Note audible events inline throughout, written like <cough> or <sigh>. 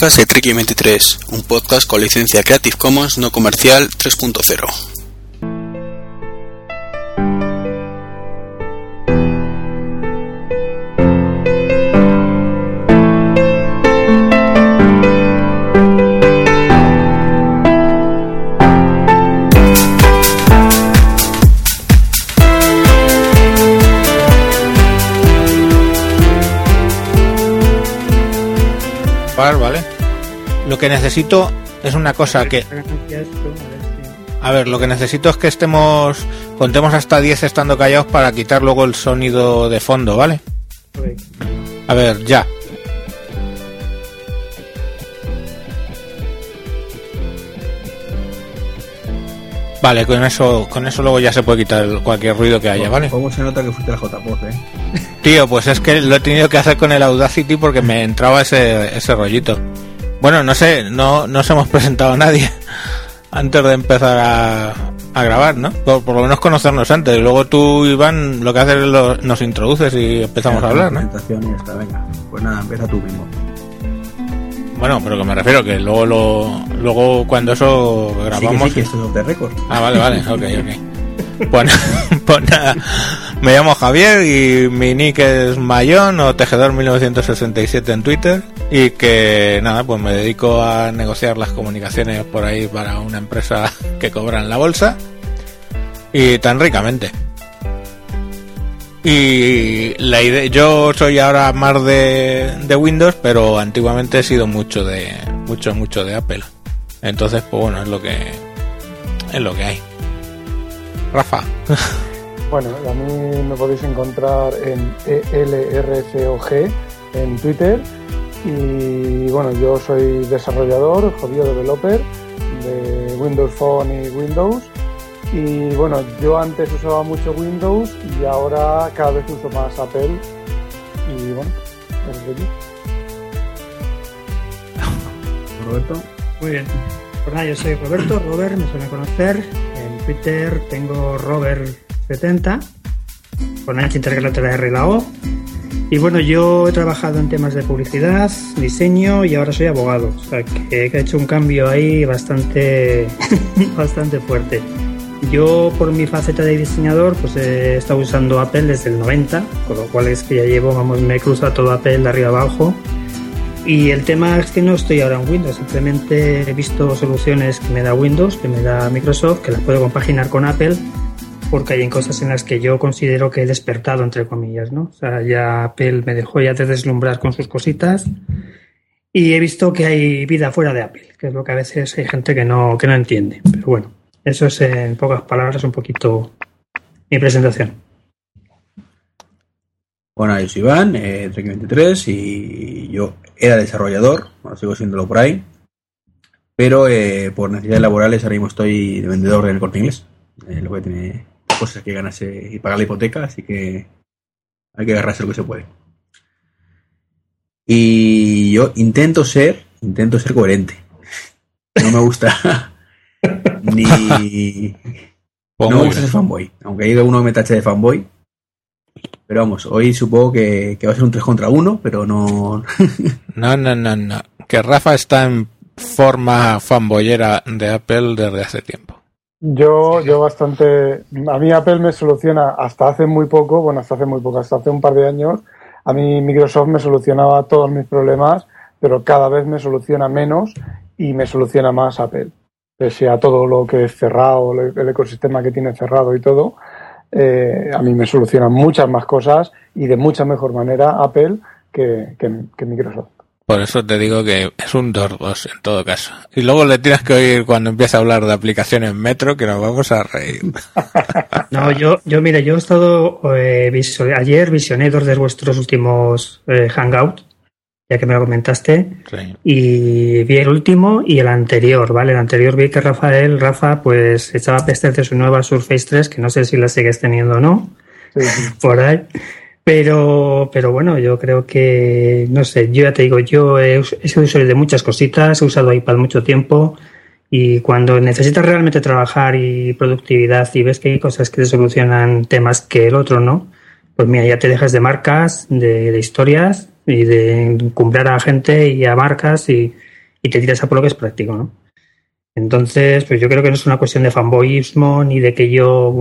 podcast de Treki 23, un podcast con licencia Creative Commons no comercial 3.0. necesito es una cosa que... A ver, lo que necesito es que estemos... Contemos hasta 10 estando callados para quitar luego el sonido de fondo, ¿vale? A ver, ya. Vale, con eso, con eso luego ya se puede quitar cualquier ruido que haya, ¿vale? ¿Cómo se nota que fuiste la JPOZ, eh? Tío, pues es que lo he tenido que hacer con el Audacity porque me entraba ese, ese rollito. Bueno, no sé, no nos hemos presentado a nadie <laughs> antes de empezar a, a grabar, ¿no? Por, por, lo menos conocernos antes. Luego tú, Iván, lo que haces es lo, nos introduces y empezamos a hablar, ¿no? Está, venga. Pues nada, empieza tú mismo. Bueno, pero que me refiero que luego lo, luego cuando eso grabamos. Sí, que sí, que esto es de récord. Ah, vale, vale, <laughs> ok, ok. Pues, pues nada, me llamo Javier y mi nick es Mayón o Tejedor 1967 en Twitter y que nada, pues me dedico a negociar las comunicaciones por ahí para una empresa que cobra en la bolsa y tan ricamente. Y la idea, yo soy ahora más de, de, Windows, pero antiguamente he sido mucho de mucho mucho de Apple. Entonces, pues bueno, es lo que es lo que hay. Rafa. <laughs> Bueno, a mí me podéis encontrar en ELRCOG en Twitter y bueno, yo soy desarrollador, jodido developer de Windows Phone y Windows y bueno, yo antes usaba mucho Windows y ahora cada vez uso más Apple. Y bueno, eso de aquí. Roberto. Muy bien. Pues nada, yo soy Roberto, Robert, me suelen conocer. Twitter tengo Robert70, con H intercalate la R y la O. Y bueno, yo he trabajado en temas de publicidad, diseño y ahora soy abogado. O sea que he hecho un cambio ahí bastante, <laughs> bastante fuerte. Yo, por mi faceta de diseñador, pues he estado usando Apple desde el 90, con lo cual es que ya llevo, vamos, me he cruzado todo Apple de arriba abajo. Y el tema es que no estoy ahora en Windows, simplemente he visto soluciones que me da Windows, que me da Microsoft, que las puedo compaginar con Apple, porque hay cosas en las que yo considero que he despertado, entre comillas, ¿no? O sea, ya Apple me dejó ya de deslumbrar con sus cositas y he visto que hay vida fuera de Apple, que es lo que a veces hay gente que no, que no entiende. Pero bueno, eso es en pocas palabras un poquito mi presentación. Bueno, yo soy Iván, eh, 23 y yo era desarrollador, bueno, sigo siéndolo por ahí, pero eh, por necesidades laborales ahora mismo estoy de vendedor en el corte inglés. Eh, lo que tiene cosas que ganarse y pagar la hipoteca, así que hay que agarrarse lo que se puede. Y yo intento ser, intento ser coherente. No me gusta <laughs> ni. no me gusta ser fanboy. Aunque haya uno me tache de fanboy. Pero vamos, hoy supongo que, que va a ser un 3 contra 1, pero no. no, no, no, no. Que Rafa está en forma fanboyera de Apple desde hace tiempo. Yo, yo bastante. A mí Apple me soluciona hasta hace muy poco, bueno, hasta hace muy poco, hasta hace un par de años. A mí Microsoft me solucionaba todos mis problemas, pero cada vez me soluciona menos y me soluciona más Apple pese a todo lo que es cerrado, el ecosistema que tiene cerrado y todo, eh, a mí me solucionan muchas más cosas y de mucha mejor manera Apple que, que, que Microsoft. Por eso te digo que es un 2-2 en todo caso. Y luego le tienes que oír cuando empieza a hablar de aplicaciones Metro que nos vamos a reír. <laughs> no, yo, yo mire, yo he estado eh, ayer visioné dos de vuestros últimos eh, Hangout ya que me lo comentaste. Sí. Y vi el último y el anterior, ¿vale? El anterior vi que Rafael, Rafa, pues echaba peste de su nueva Surface 3, que no sé si la sigues teniendo o no, Sí, sí. <laughs> por ahí. Pero, pero bueno, yo creo que, no sé, yo ya te digo, yo he, he sido usuario de muchas cositas, he usado iPad mucho tiempo y cuando necesitas realmente trabajar y productividad y ves que hay cosas que te solucionan temas que el otro no, pues mira, ya te dejas de marcas, de, de historias y de cumplir a la gente y a marcas y, te tiras a por lo que es práctico, ¿no? Entonces, pues yo creo que no es una cuestión de fanboyismo ni de que yo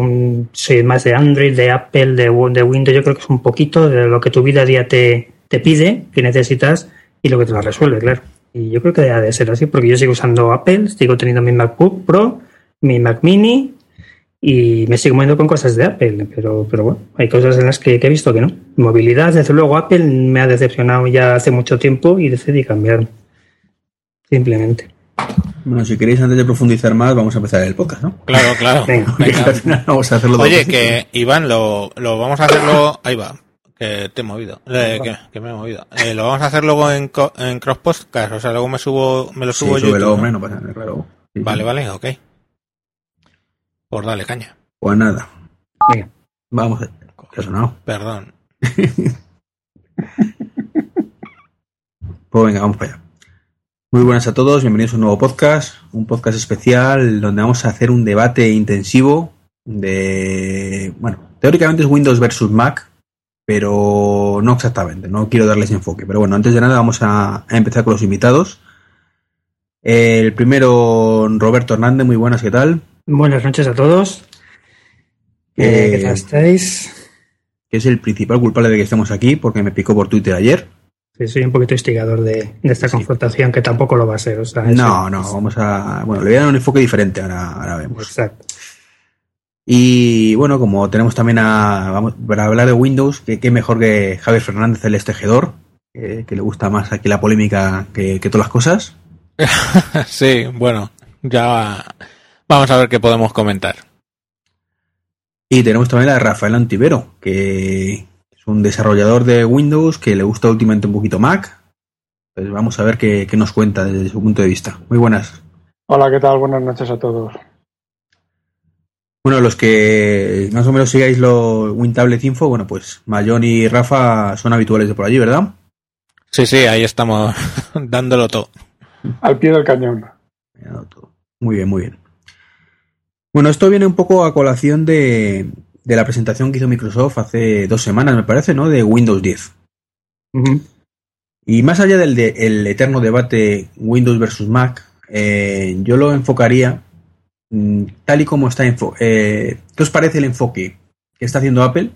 soy más de Android, de Apple, de, de, Windows. Yo creo que es un poquito de lo que tu vida a día te, te pide, que necesitas y lo que te lo resuelve, claro. Y yo creo que debe de ser así, porque yo sigo usando Apple, sigo teniendo mi MacBook Pro, mi Mac Mini y me sigo moviendo con cosas de Apple. Pero, pero bueno, hay cosas en las que, que he visto que no. Movilidad, desde luego, Apple me ha decepcionado ya hace mucho tiempo y decidí cambiar. Simplemente. Bueno, si queréis, antes de profundizar más, vamos a empezar el podcast, ¿no? Claro, claro. <laughs> Venga. Venga. vamos a hacerlo Oye, que Iván, lo, lo vamos a hacerlo. Ahí va. Que te he movido. Eh, que, que, me he movido. Eh, lo vamos a hacer luego en, en Cross Podcast. O sea, luego me subo, me lo subo sí, yo. Súbelo, hombre, no pasa nada, claro. Sí, vale, sí. vale, ok. Pues dale, caña. Pues nada. Venga. Vamos a. ¿Qué ha sonado? Perdón. <laughs> pues venga, vamos para allá. Muy buenas a todos, bienvenidos a un nuevo podcast, un podcast especial donde vamos a hacer un debate intensivo de, bueno, teóricamente es Windows versus Mac, pero no exactamente, no quiero darles enfoque. Pero bueno, antes de nada vamos a, a empezar con los invitados. El primero, Roberto Hernández, muy buenas, ¿qué tal? Buenas noches a todos. Eh, ¿Qué tal estáis? Que es el principal culpable de que estemos aquí, porque me picó por Twitter ayer. Sí, soy un poquito instigador de, de esta sí. confrontación, que tampoco lo va a ser. O sea, no, no, vamos a. Bueno, le voy a dar un enfoque diferente, ahora, ahora vemos. Exacto. Y bueno, como tenemos también a. Vamos, para hablar de Windows, que qué mejor que Javier Fernández, el estejedor, que, que le gusta más aquí la polémica que, que todas las cosas. <laughs> sí, bueno, ya vamos a ver qué podemos comentar. Y tenemos también a Rafael Antivero, que es un desarrollador de Windows que le gusta últimamente un poquito Mac. Pues vamos a ver qué, qué, nos cuenta desde su punto de vista. Muy buenas. Hola, ¿qué tal? Buenas noches a todos. Bueno, los que más o menos sigáis lo WinTablet Info, bueno, pues Mayón y Rafa son habituales de por allí, ¿verdad? Sí, sí, ahí estamos <laughs> dándolo todo. Al pie del cañón. Muy bien, muy bien. Bueno, esto viene un poco a colación de, de la presentación que hizo Microsoft hace dos semanas, me parece, ¿no? De Windows 10. Uh -huh. Y más allá del de, el eterno debate Windows versus Mac, eh, yo lo enfocaría mmm, tal y como está. Eh, ¿Qué os parece el enfoque que está haciendo Apple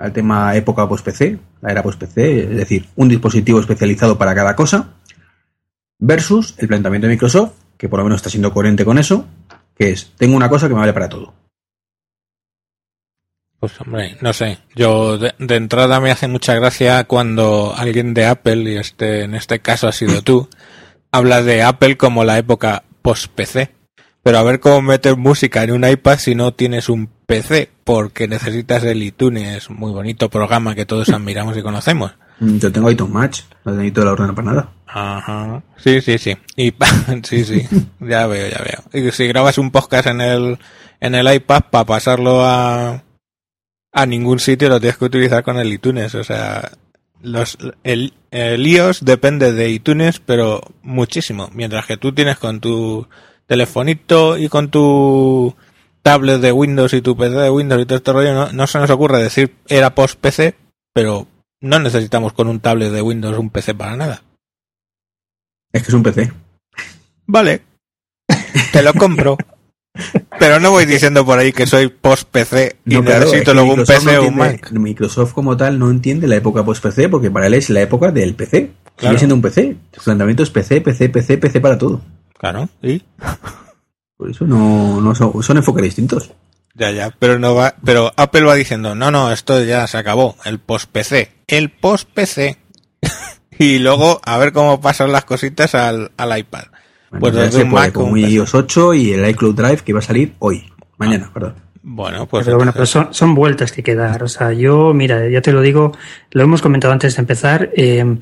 al tema época post-PC, la era post-PC, es decir, un dispositivo especializado para cada cosa, versus el planteamiento de Microsoft, que por lo menos está siendo coherente con eso, que es, tengo una cosa que me vale para todo. Pues hombre, no sé. Yo de, de, entrada me hace mucha gracia cuando alguien de Apple, y este en este caso ha sido tú, <laughs> habla de Apple como la época post-PC. Pero a ver cómo meter música en un iPad si no tienes un PC, porque necesitas el iTunes, muy bonito programa que todos <laughs> admiramos y conocemos. Yo tengo iTunes Match, no necesito la orden para nada. Ajá. Sí, sí, sí. Y <laughs> sí, sí. ya veo, ya veo. Y si grabas un podcast en el en el iPad para pasarlo a a ningún sitio lo tienes que utilizar con el iTunes, o sea, los el, el iOS depende de iTunes, pero muchísimo, mientras que tú tienes con tu telefonito y con tu tablet de Windows y tu PC de Windows y todo este rollo, no, no se nos ocurre decir era post PC, pero no necesitamos con un tablet de Windows un PC para nada. Es que es un PC. Vale. Te lo compro. Pero no voy diciendo por ahí que soy post-PC y no, claro, necesito luego un PC no o un Mac. Microsoft como tal no entiende la época post-PC porque para él es la época del PC. Claro. Sigue siendo un PC. Su planteamiento es PC, PC, PC, PC para todo. Claro, ¿y? Por eso no, no son, son enfoques distintos. Ya, ya, pero no va, pero Apple va diciendo, no, no, esto ya se acabó, el post-PC, el post-PC. <laughs> y luego a ver cómo pasan las cositas al, al iPad. Bueno, pues desde un Mac con iOS 8 y el iCloud Drive que va a salir hoy, mañana, ah. perdón. Bueno, pues. Pero bueno, pero son, son, vueltas que hay que dar. O sea, yo, mira, ya te lo digo, lo hemos comentado antes de empezar. Eh,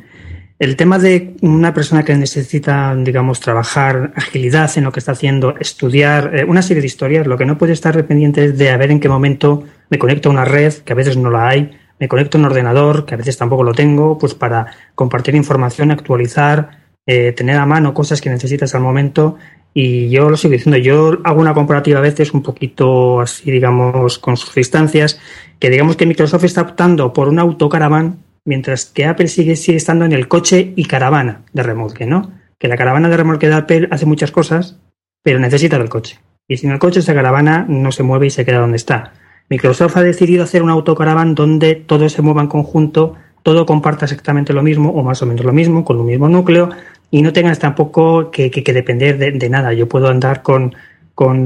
el tema de una persona que necesita, digamos, trabajar agilidad en lo que está haciendo, estudiar eh, una serie de historias, lo que no puede estar pendiente es de a ver en qué momento me conecto a una red, que a veces no la hay, me conecto a un ordenador, que a veces tampoco lo tengo, pues para compartir información, actualizar, eh, tener a mano cosas que necesitas al momento. Y yo lo sigo diciendo, yo hago una comparativa a veces un poquito así, digamos, con sus distancias, que digamos que Microsoft está optando por un autocaravan mientras que Apple sigue, sigue estando en el coche y caravana de remolque, ¿no? Que la caravana de remolque de Apple hace muchas cosas, pero necesita del coche. Y sin el coche esa caravana no se mueve y se queda donde está. Microsoft ha decidido hacer un autocaravan donde todo se mueva en conjunto, todo comparta exactamente lo mismo o más o menos lo mismo, con un mismo núcleo y no tengas tampoco que, depender de, nada. Yo puedo andar con,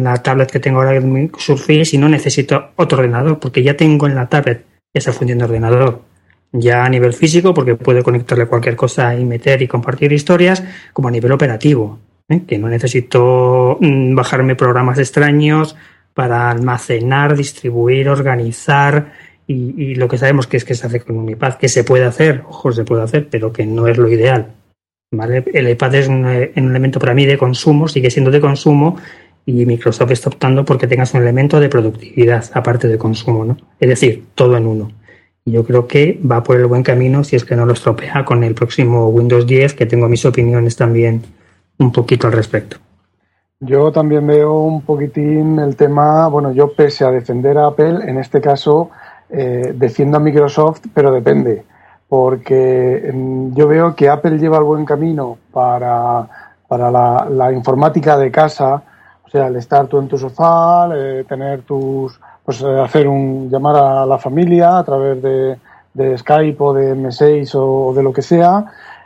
la tablet que tengo ahora en Surface y no necesito otro ordenador porque ya tengo en la tablet esa función de ordenador. Ya a nivel físico porque puedo conectarle cualquier cosa y meter y compartir historias, como a nivel operativo, ¿eh? que no necesito mm, bajarme programas extraños para almacenar, distribuir, organizar y, lo que sabemos que es que se hace con un iPad, que se puede hacer, ojo, se puede hacer, pero que no es lo ideal. ¿vale? El iPad es un, un elemento para mí de consumo, sigue siendo de consumo y Microsoft está optando porque tengas un elemento de productividad aparte de consumo, ¿no? Es decir, todo en uno. Yo creo que va por el buen camino si es que no lo estropea con el próximo Windows 10, que tengo mis opiniones también un poquito al respecto. Yo también veo un poquitín el tema, bueno, yo pese a defender a Apple, en este caso eh, defiendo a Microsoft, pero depende, porque mm, yo veo que Apple lleva el buen camino para, para la, la informática de casa, o sea, el estar tú en tu sofá, eh, tener tus, pues eh, hacer un llamar a la familia a través de, de Skype o de M6 o de lo que sea,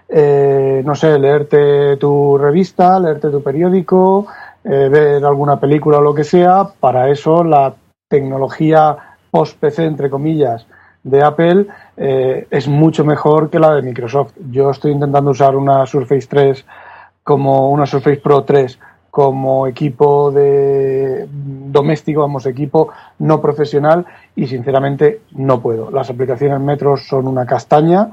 eh, no sé, leerte tu revista, leerte tu periódico, eh, ver alguna película o lo que sea, para eso la tecnología post-PC, entre comillas, de Apple eh, es mucho mejor que la de Microsoft. Yo estoy intentando usar una Surface 3 como una Surface Pro 3 como equipo de doméstico, vamos, equipo no profesional y sinceramente no puedo. Las aplicaciones Metros son una castaña,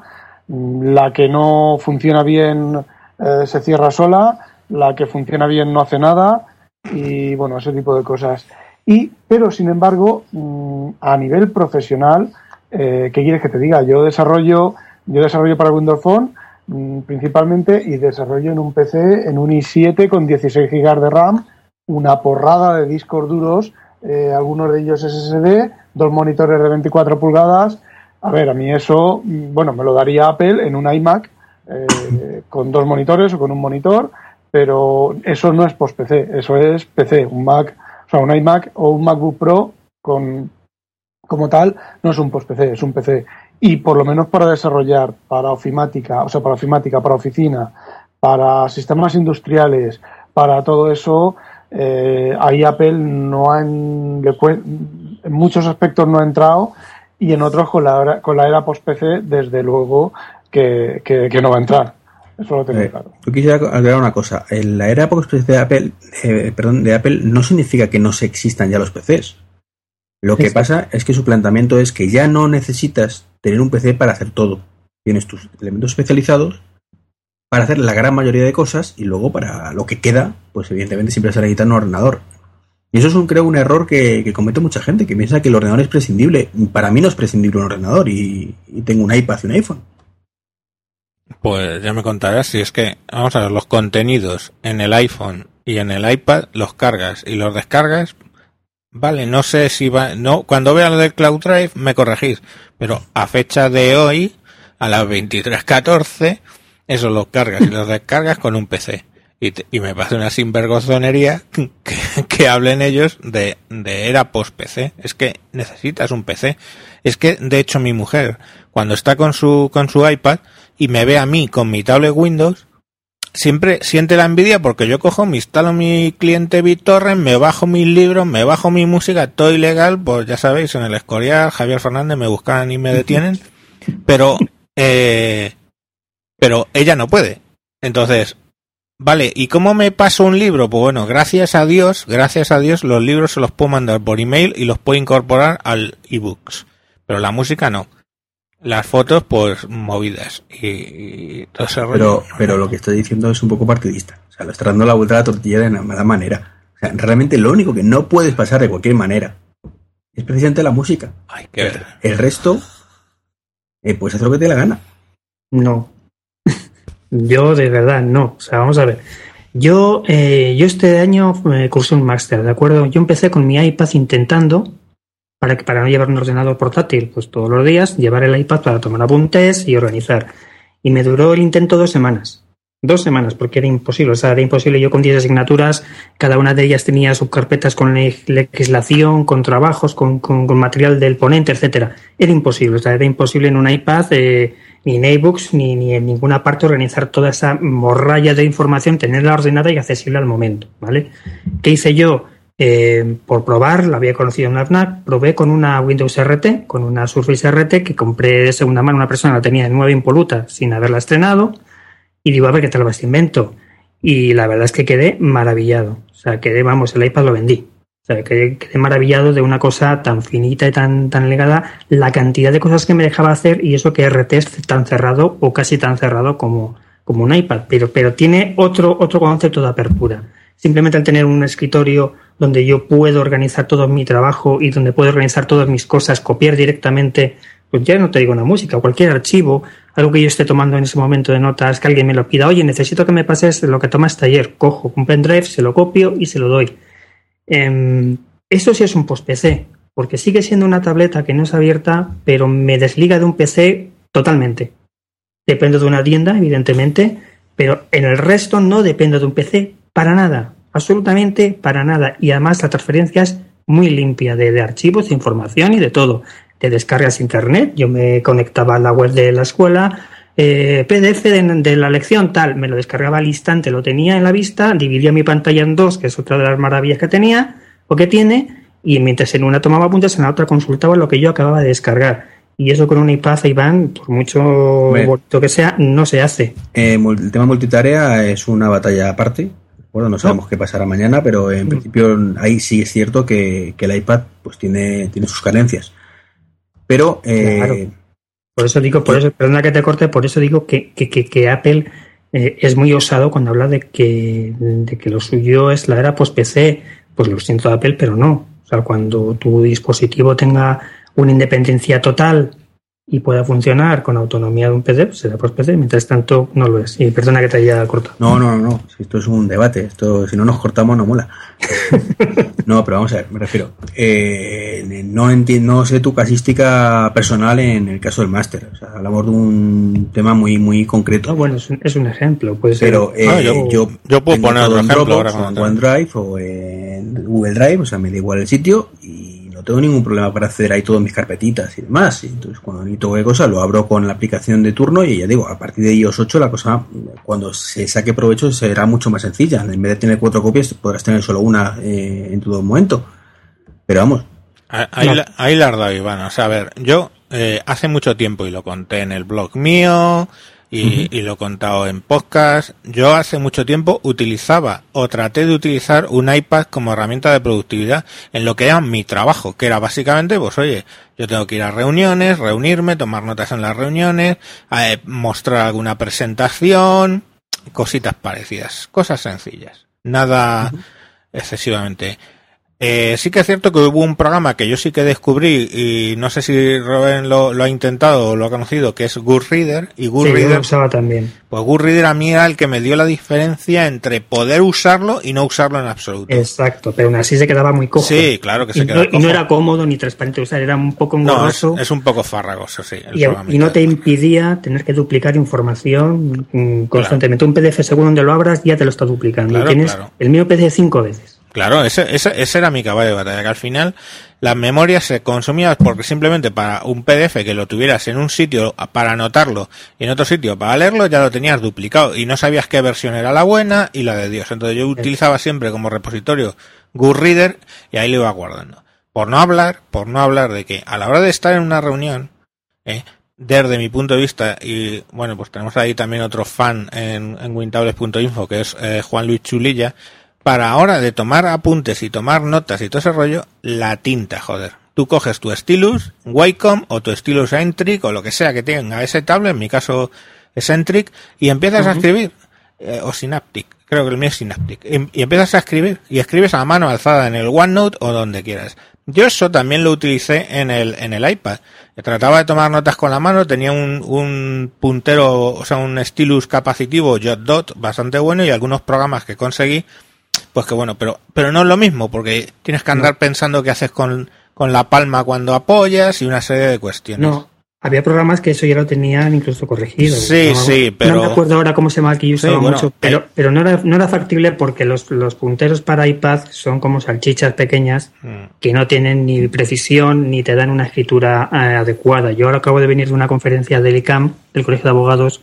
la que no funciona bien eh, se cierra sola, la que funciona bien no hace nada y bueno, ese tipo de cosas. Y, pero sin embargo, mm, a nivel profesional, eh, ¿qué quieres que te diga? Yo desarrollo, yo desarrollo para Windows Phone mm, principalmente y desarrollo en un PC, en un i7 con 16 GB de RAM, una porrada de discos duros, eh, algunos de ellos SSD, dos monitores de 24 pulgadas. A ver, a mí eso, mm, bueno, me lo daría Apple en un iMac eh, con dos monitores o con un monitor, pero eso no es post-PC, eso es PC, un Mac, o sea, un iMac o un MacBook Pro con, como tal, no es un post-PC, es un PC. Y por lo menos para desarrollar para ofimática, o sea, para ofimática, para oficina, para sistemas industriales, para todo eso, eh, ahí Apple no ha, en, en muchos aspectos no ha entrado y en otros con la, con la era post-PC, desde luego que, que, que no va a entrar. Eso lo tengo Eh, claro. Yo quisiera aclarar una cosa. En la era post de Apple, eh, perdón, de Apple no significa que no se existan ya los PCs. Lo que Sí. pasa es que su planteamiento es que ya no necesitas tener un PC para hacer todo. Tienes tus elementos especializados para hacer la gran mayoría de cosas y luego para lo que queda, pues evidentemente siempre se necesita un ordenador. Y eso es un, creo un error que, que comete mucha gente, que piensa que el ordenador es prescindible. Para mí no es prescindible un ordenador y, y tengo un iPad y un iPhone. Pues ya me contarás si es que, vamos a ver, los contenidos en el iPhone y en el iPad los cargas y los descargas. Vale, no sé si va, no, cuando vea lo del Cloud Drive me corregís, pero a fecha de hoy, a las 23.14, eso los cargas y los descargas con un PC. Y, te- y me parece una sinvergonzonería <laughs> que, que hablen ellos de, de era post-PC. Es que necesitas un PC. Es que, de hecho, mi mujer, cuando está con su, con su iPad y me ve a mí con mi tablet Windows, siempre siente la envidia porque yo cojo, me instalo mi cliente BitTorrent, me bajo mis libros, me bajo mi música, todo ilegal, pues ya sabéis, en el Escorial, Javier Fernández me buscan y me detienen, pero, eh, pero ella no puede. Entonces, vale, ¿y cómo me paso un libro? Pues bueno, gracias a Dios, gracias a Dios, los libros se los puedo mandar por email y los puedo incorporar al ebooks, pero la música no. Las fotos, pues, movidas. Y, y todo ese rollo. Pero, pero lo que estoy diciendo es un poco partidista. O sea, lo está dando la vuelta a la tortilla de mala manera. O sea, realmente lo único que no puedes pasar de cualquier manera es precisamente la música. Hay que ver. El resto, eh, puedes hacer lo que te dé la gana. No. <laughs> Yo de verdad no. O sea, vamos a ver. Yo, eh, yo este año eh, cursé un máster, ¿de acuerdo? Yo empecé con mi iPad intentando para, para no llevar un ordenador portátil, pues todos los días, llevar el iPad para tomar apuntes y organizar. Y me duró el intento dos semanas. Dos semanas, porque era imposible. O sea, era imposible. Yo con 10 asignaturas, cada una de ellas tenía subcarpetas con legislación, con trabajos, con, con, material del ponente, etcétera. Era imposible. O sea, era imposible en un iPad, eh, ni en iBooks, ni, ni en ninguna parte organizar toda esa morralla de información, tenerla ordenada y accesible al momento. ¿Vale? ¿Qué hice yo? Eh, por probar, la había conocido en una FNAC, probé con una Windows RT, con una Surface RT que compré de segunda mano, una persona la tenía en nueva impoluta sin haberla estrenado y digo, a ver qué tal va este invento. Y la verdad es que quedé maravillado. O sea, quedé, vamos, el iPad lo vendí. O sea, quedé, quedé maravillado de una cosa tan finita y tan, tan legada, la cantidad de cosas que me dejaba hacer y eso que RT es tan cerrado o casi tan cerrado como, como un iPad. Pero, pero tiene otro, otro concepto de apertura. Simplemente al tener un escritorio donde yo puedo organizar todo mi trabajo y donde puedo organizar todas mis cosas, copiar directamente pues ya no te digo una música, cualquier archivo, algo que yo esté tomando en ese momento de notas, que alguien me lo pida, oye, necesito que me pases lo que tomaste ayer, cojo un pendrive, se lo copio y se lo doy. Eh, esto sí es un post-PC, porque sigue siendo una tableta que no es abierta, pero me desliga de un PC totalmente. Dependo de una tienda, evidentemente, pero en el resto no dependo de un PC para nada, absolutamente para nada. Y además la transferencia es muy limpia de, de archivos, de información y de todo te descargas internet. Yo me conectaba a la web de la escuela, eh, PDF de, la lección, tal, me lo descargaba al instante, lo tenía en la vista, dividía mi pantalla en dos, que es otra de las maravillas que tenía o que tiene, y mientras en una tomaba apuntes, en la otra consultaba lo que yo acababa de descargar. Y eso con un iPad, Iván, por mucho bonito que sea, no se hace. Eh, el tema multitarea es una batalla aparte. Bueno, no sabemos qué pasará mañana, pero en mm. principio ahí sí es cierto que, que el iPad pues tiene, tiene sus carencias. Pero. Eh, por eso digo, por eso, perdona que te corte, por eso digo que, que, que, Apple eh, es muy osado cuando habla de que, de que lo suyo es la era post-PC. Pues lo siento, Apple, pero no. O sea, cuando tu dispositivo tenga una independencia total y pueda funcionar con autonomía de un PC, pues será post-PC. Mientras tanto, no lo es. Y perdona que te haya cortado. No, no, no. Esto es un debate. Esto, si no nos cortamos, no mola. <laughs> no, pero vamos a ver, me refiero. Eh, no, entiendo, no sé tu casística personal en el caso del máster. O sea, hablamos de un tema muy muy concreto. bueno, es un, ejemplo. Puede pero eh, ah, yo, yo, puedo poner otro ejemplo ahora en OneDrive o en Google Drive, o sea, me da igual el sitio no tengo ningún problema para acceder ahí todas mis carpetitas y demás. Y entonces, cuando necesito cualquier cosa, lo abro con la aplicación de turno y ya digo, a partir de iOS 8 la cosa, cuando se saque provecho, será mucho más sencilla. En vez de tener cuatro copias, podrás tener solo una eh, en todo momento. Pero vamos. Ahí, la, ahí la has dado, Iván. O sea, a ver, yo eh, hace mucho tiempo, y lo conté en el blog mío, y, lo he contado en podcast. Yo hace mucho tiempo utilizaba o traté de utilizar un iPad como herramienta de productividad en lo que era mi trabajo, que era básicamente, pues oye, yo tengo que ir a reuniones, reunirme, tomar notas en las reuniones, eh, mostrar alguna presentación, cositas parecidas, cosas sencillas, nada excesivamente eh, sí que es cierto que hubo un programa que yo sí que descubrí y no sé si Robin lo, ha intentado o lo ha conocido, que es Goodreader y Goodreader. usaba también. Pues Goodreader a mí era el que me dio la diferencia entre poder usarlo y no usarlo en absoluto. Exacto, pero aún así se quedaba muy cojo. Sí, claro que se quedaba no, Y no era cómodo ni transparente usar, era un poco engorroso. No, es, un poco farragoso, sí. Y, no te impidía tener que duplicar información mm, constantemente. Un PDF según donde lo abras ya te lo está duplicando. y tienes el mío PDF cinco veces. Claro, ese, ese, ese, era mi caballo de batalla, que al final las memorias se consumían porque simplemente para un PDF que lo tuvieras en un sitio para anotarlo y en otro sitio para leerlo ya lo tenías duplicado y no sabías qué versión era la buena y la de Dios. Entonces yo utilizaba siempre como repositorio Goodreader y ahí lo iba guardando. Por no hablar, por no hablar de que a la hora de estar en una reunión, eh, desde mi punto de vista, y bueno, pues tenemos ahí también otro fan en, en wintables.info que es eh, Juan Luis Chulilla, para ahora de tomar apuntes y tomar notas y todo ese rollo, la tinta, joder. Tú coges tu stylus Wacom o tu stylus Entric o lo que sea que tenga ese tablet, en mi caso es Entric, y empiezas a escribir, eh, o Synaptic, creo que el mío es Synaptic, y, empiezas a escribir, y escribes a mano alzada en el OneNote o donde quieras. Yo eso también lo utilicé en el, en el iPad. Trataba de tomar notas con la mano, tenía un, un puntero, o sea, un stylus capacitivo Jotdot bastante bueno y algunos programas que conseguí pues que bueno, pero, pero no es lo mismo, porque tienes que andar pensando qué haces con, con la palma cuando apoyas y una serie de cuestiones. No, había programas que eso ya lo tenían incluso corregido. Sí, no, sí, pero... No me acuerdo ahora cómo se llama Sí, bueno, mucho, pero, pero no, era, no era factible porque los, los punteros para iPad son como salchichas pequeñas Mm. que no tienen ni precisión ni te dan una escritura eh, adecuada. Yo ahora acabo de venir de una conferencia del ICAM, del Colegio de Abogados,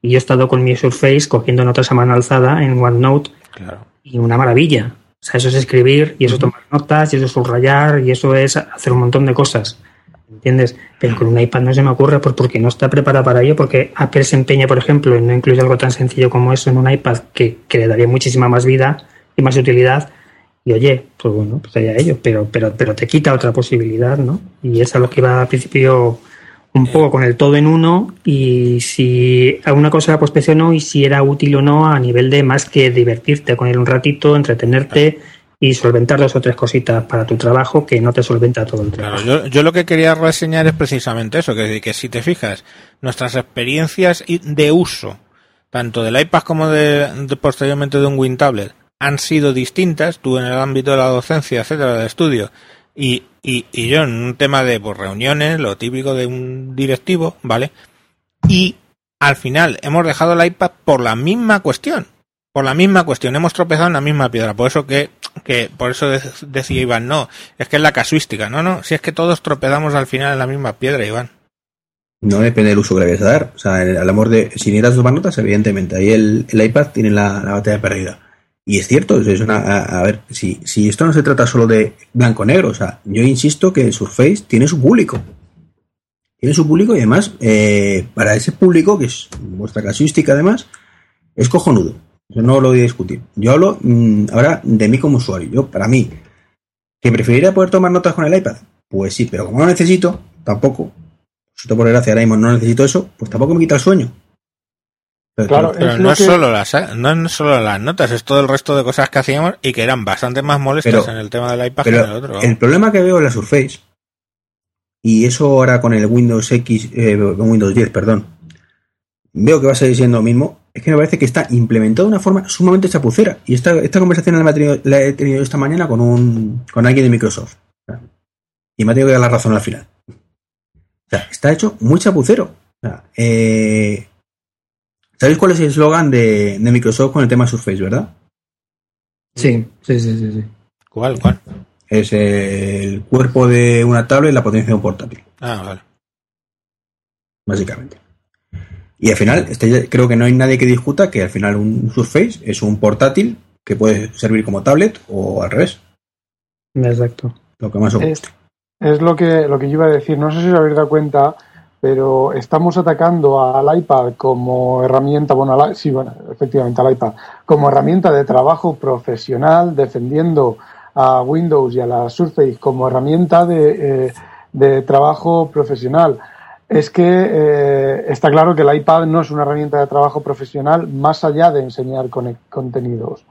y yo he estado con mi Surface cogiendo notas a mano alzada en OneNote Claro. Y una maravilla. O sea, eso es escribir y eso es tomar notas y eso es subrayar y eso es hacer un montón de cosas. ¿Entiendes? Pero con un iPad no se me ocurre pues porque no está preparada para ello, porque Apple se empeña, por ejemplo, en no incluir algo tan sencillo como eso en un iPad que, que le daría muchísima más vida y más utilidad. Y oye, pues bueno, pues allá ello, pero, pero, pero te quita otra posibilidad, ¿no? Y es a lo que iba al principio un poco con el todo en uno y si alguna cosa pues pensé o no y si era útil o no a nivel de más que divertirte con él un ratito, entretenerte y solventar dos o tres cositas para tu trabajo que no te solventa todo el trabajo. Claro, yo, yo lo que quería reseñar es precisamente eso, que, que si te fijas, nuestras experiencias de uso, tanto del iPad como de, de posteriormente de un WinTablet, han sido distintas, tú en el ámbito de la docencia, etcétera, de estudio, y, y, y yo en un tema de pues, reuniones, lo típico de un directivo, ¿vale? Y al final hemos dejado el iPad por la misma cuestión. Por la misma cuestión, hemos tropezado en la misma piedra. Por eso que, que por eso de- decía Iván, no, es que es la casuística. No, no, si es que todos tropezamos al final en la misma piedra, Iván. No depende del uso que le vayas a dar. O sea, el, al amor de. Si necesitas tomar notas, evidentemente. Ahí el, el iPad tiene la, la batalla perdida. Y es cierto, es una, a, ver, si, si esto no se trata solo de blanco-negro, o sea, yo insisto que Surface tiene su público. Tiene su público y además, eh, para ese público, que es vuestra casuística además, es cojonudo. Eso no lo voy a discutir. Yo hablo mm, ahora de mí como usuario. Yo, para mí, ¿que preferiría poder tomar notas con el iPad? Pues sí, pero como no necesito, tampoco. Por gracia ahora mismo no necesito eso, pues tampoco me quita el sueño. Pero Claro, Pero Es no es, que- solo las, no es solo las notas, es todo el resto de cosas que hacíamos y que eran bastante más molestas Pero- en el tema del iPad que en el otro. el problema que veo en la Surface, y eso ahora con el Windows X, eh, con Windows 10, perdón, veo que va a seguir siendo lo mismo, es que me parece que está implementado de una forma sumamente chapucera. Y esta, esta conversación la he, tenido, la he tenido esta mañana con un con alguien de Microsoft. Y me ha tenido que dar la razón al final. O sea, está hecho muy chapucero. O sea, eh, ¿Sabéis cuál es el eslogan de, de Microsoft con el tema Surface, verdad? Sí, sí, sí, sí. sí. ¿Cuál, cuál? Es el cuerpo de una tablet y la potencia de un portátil. Ah, vale. básicamente. Y al final, este, ya- creo que no hay nadie que discuta que al final un Surface es un portátil que puede servir como tablet o al revés, Exacto. lo que más os Es, es lo que lo que yo iba a decir. No sé si os habéis dado cuenta, pero estamos atacando al iPad como herramienta, bueno, i- sí, bueno, efectivamente al iPad, como herramienta de trabajo profesional, defendiendo a Windows y a la Surface como herramienta de, eh, de trabajo profesional. Es que eh, está claro que el iPad no es una herramienta de trabajo profesional más allá de enseñar conec- contenidos.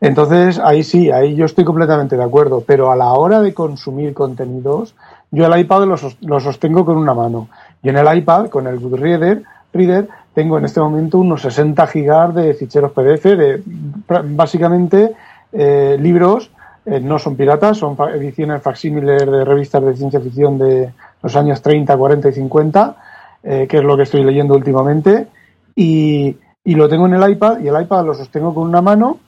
Entonces, ahí sí, ahí yo estoy completamente de acuerdo, pero a la hora de consumir contenidos, yo el iPad lo sostengo con una mano. Y en el iPad, con el Goodreader, Reader, tengo en este momento unos 60 gigas de ficheros PDF de básicamente eh, libros, eh, no son piratas, son ediciones facsímiles de revistas de ciencia ficción de los años 30, 40 y 50, eh, que es lo que estoy leyendo últimamente, y, y lo tengo en el iPad, y el iPad lo sostengo con una mano,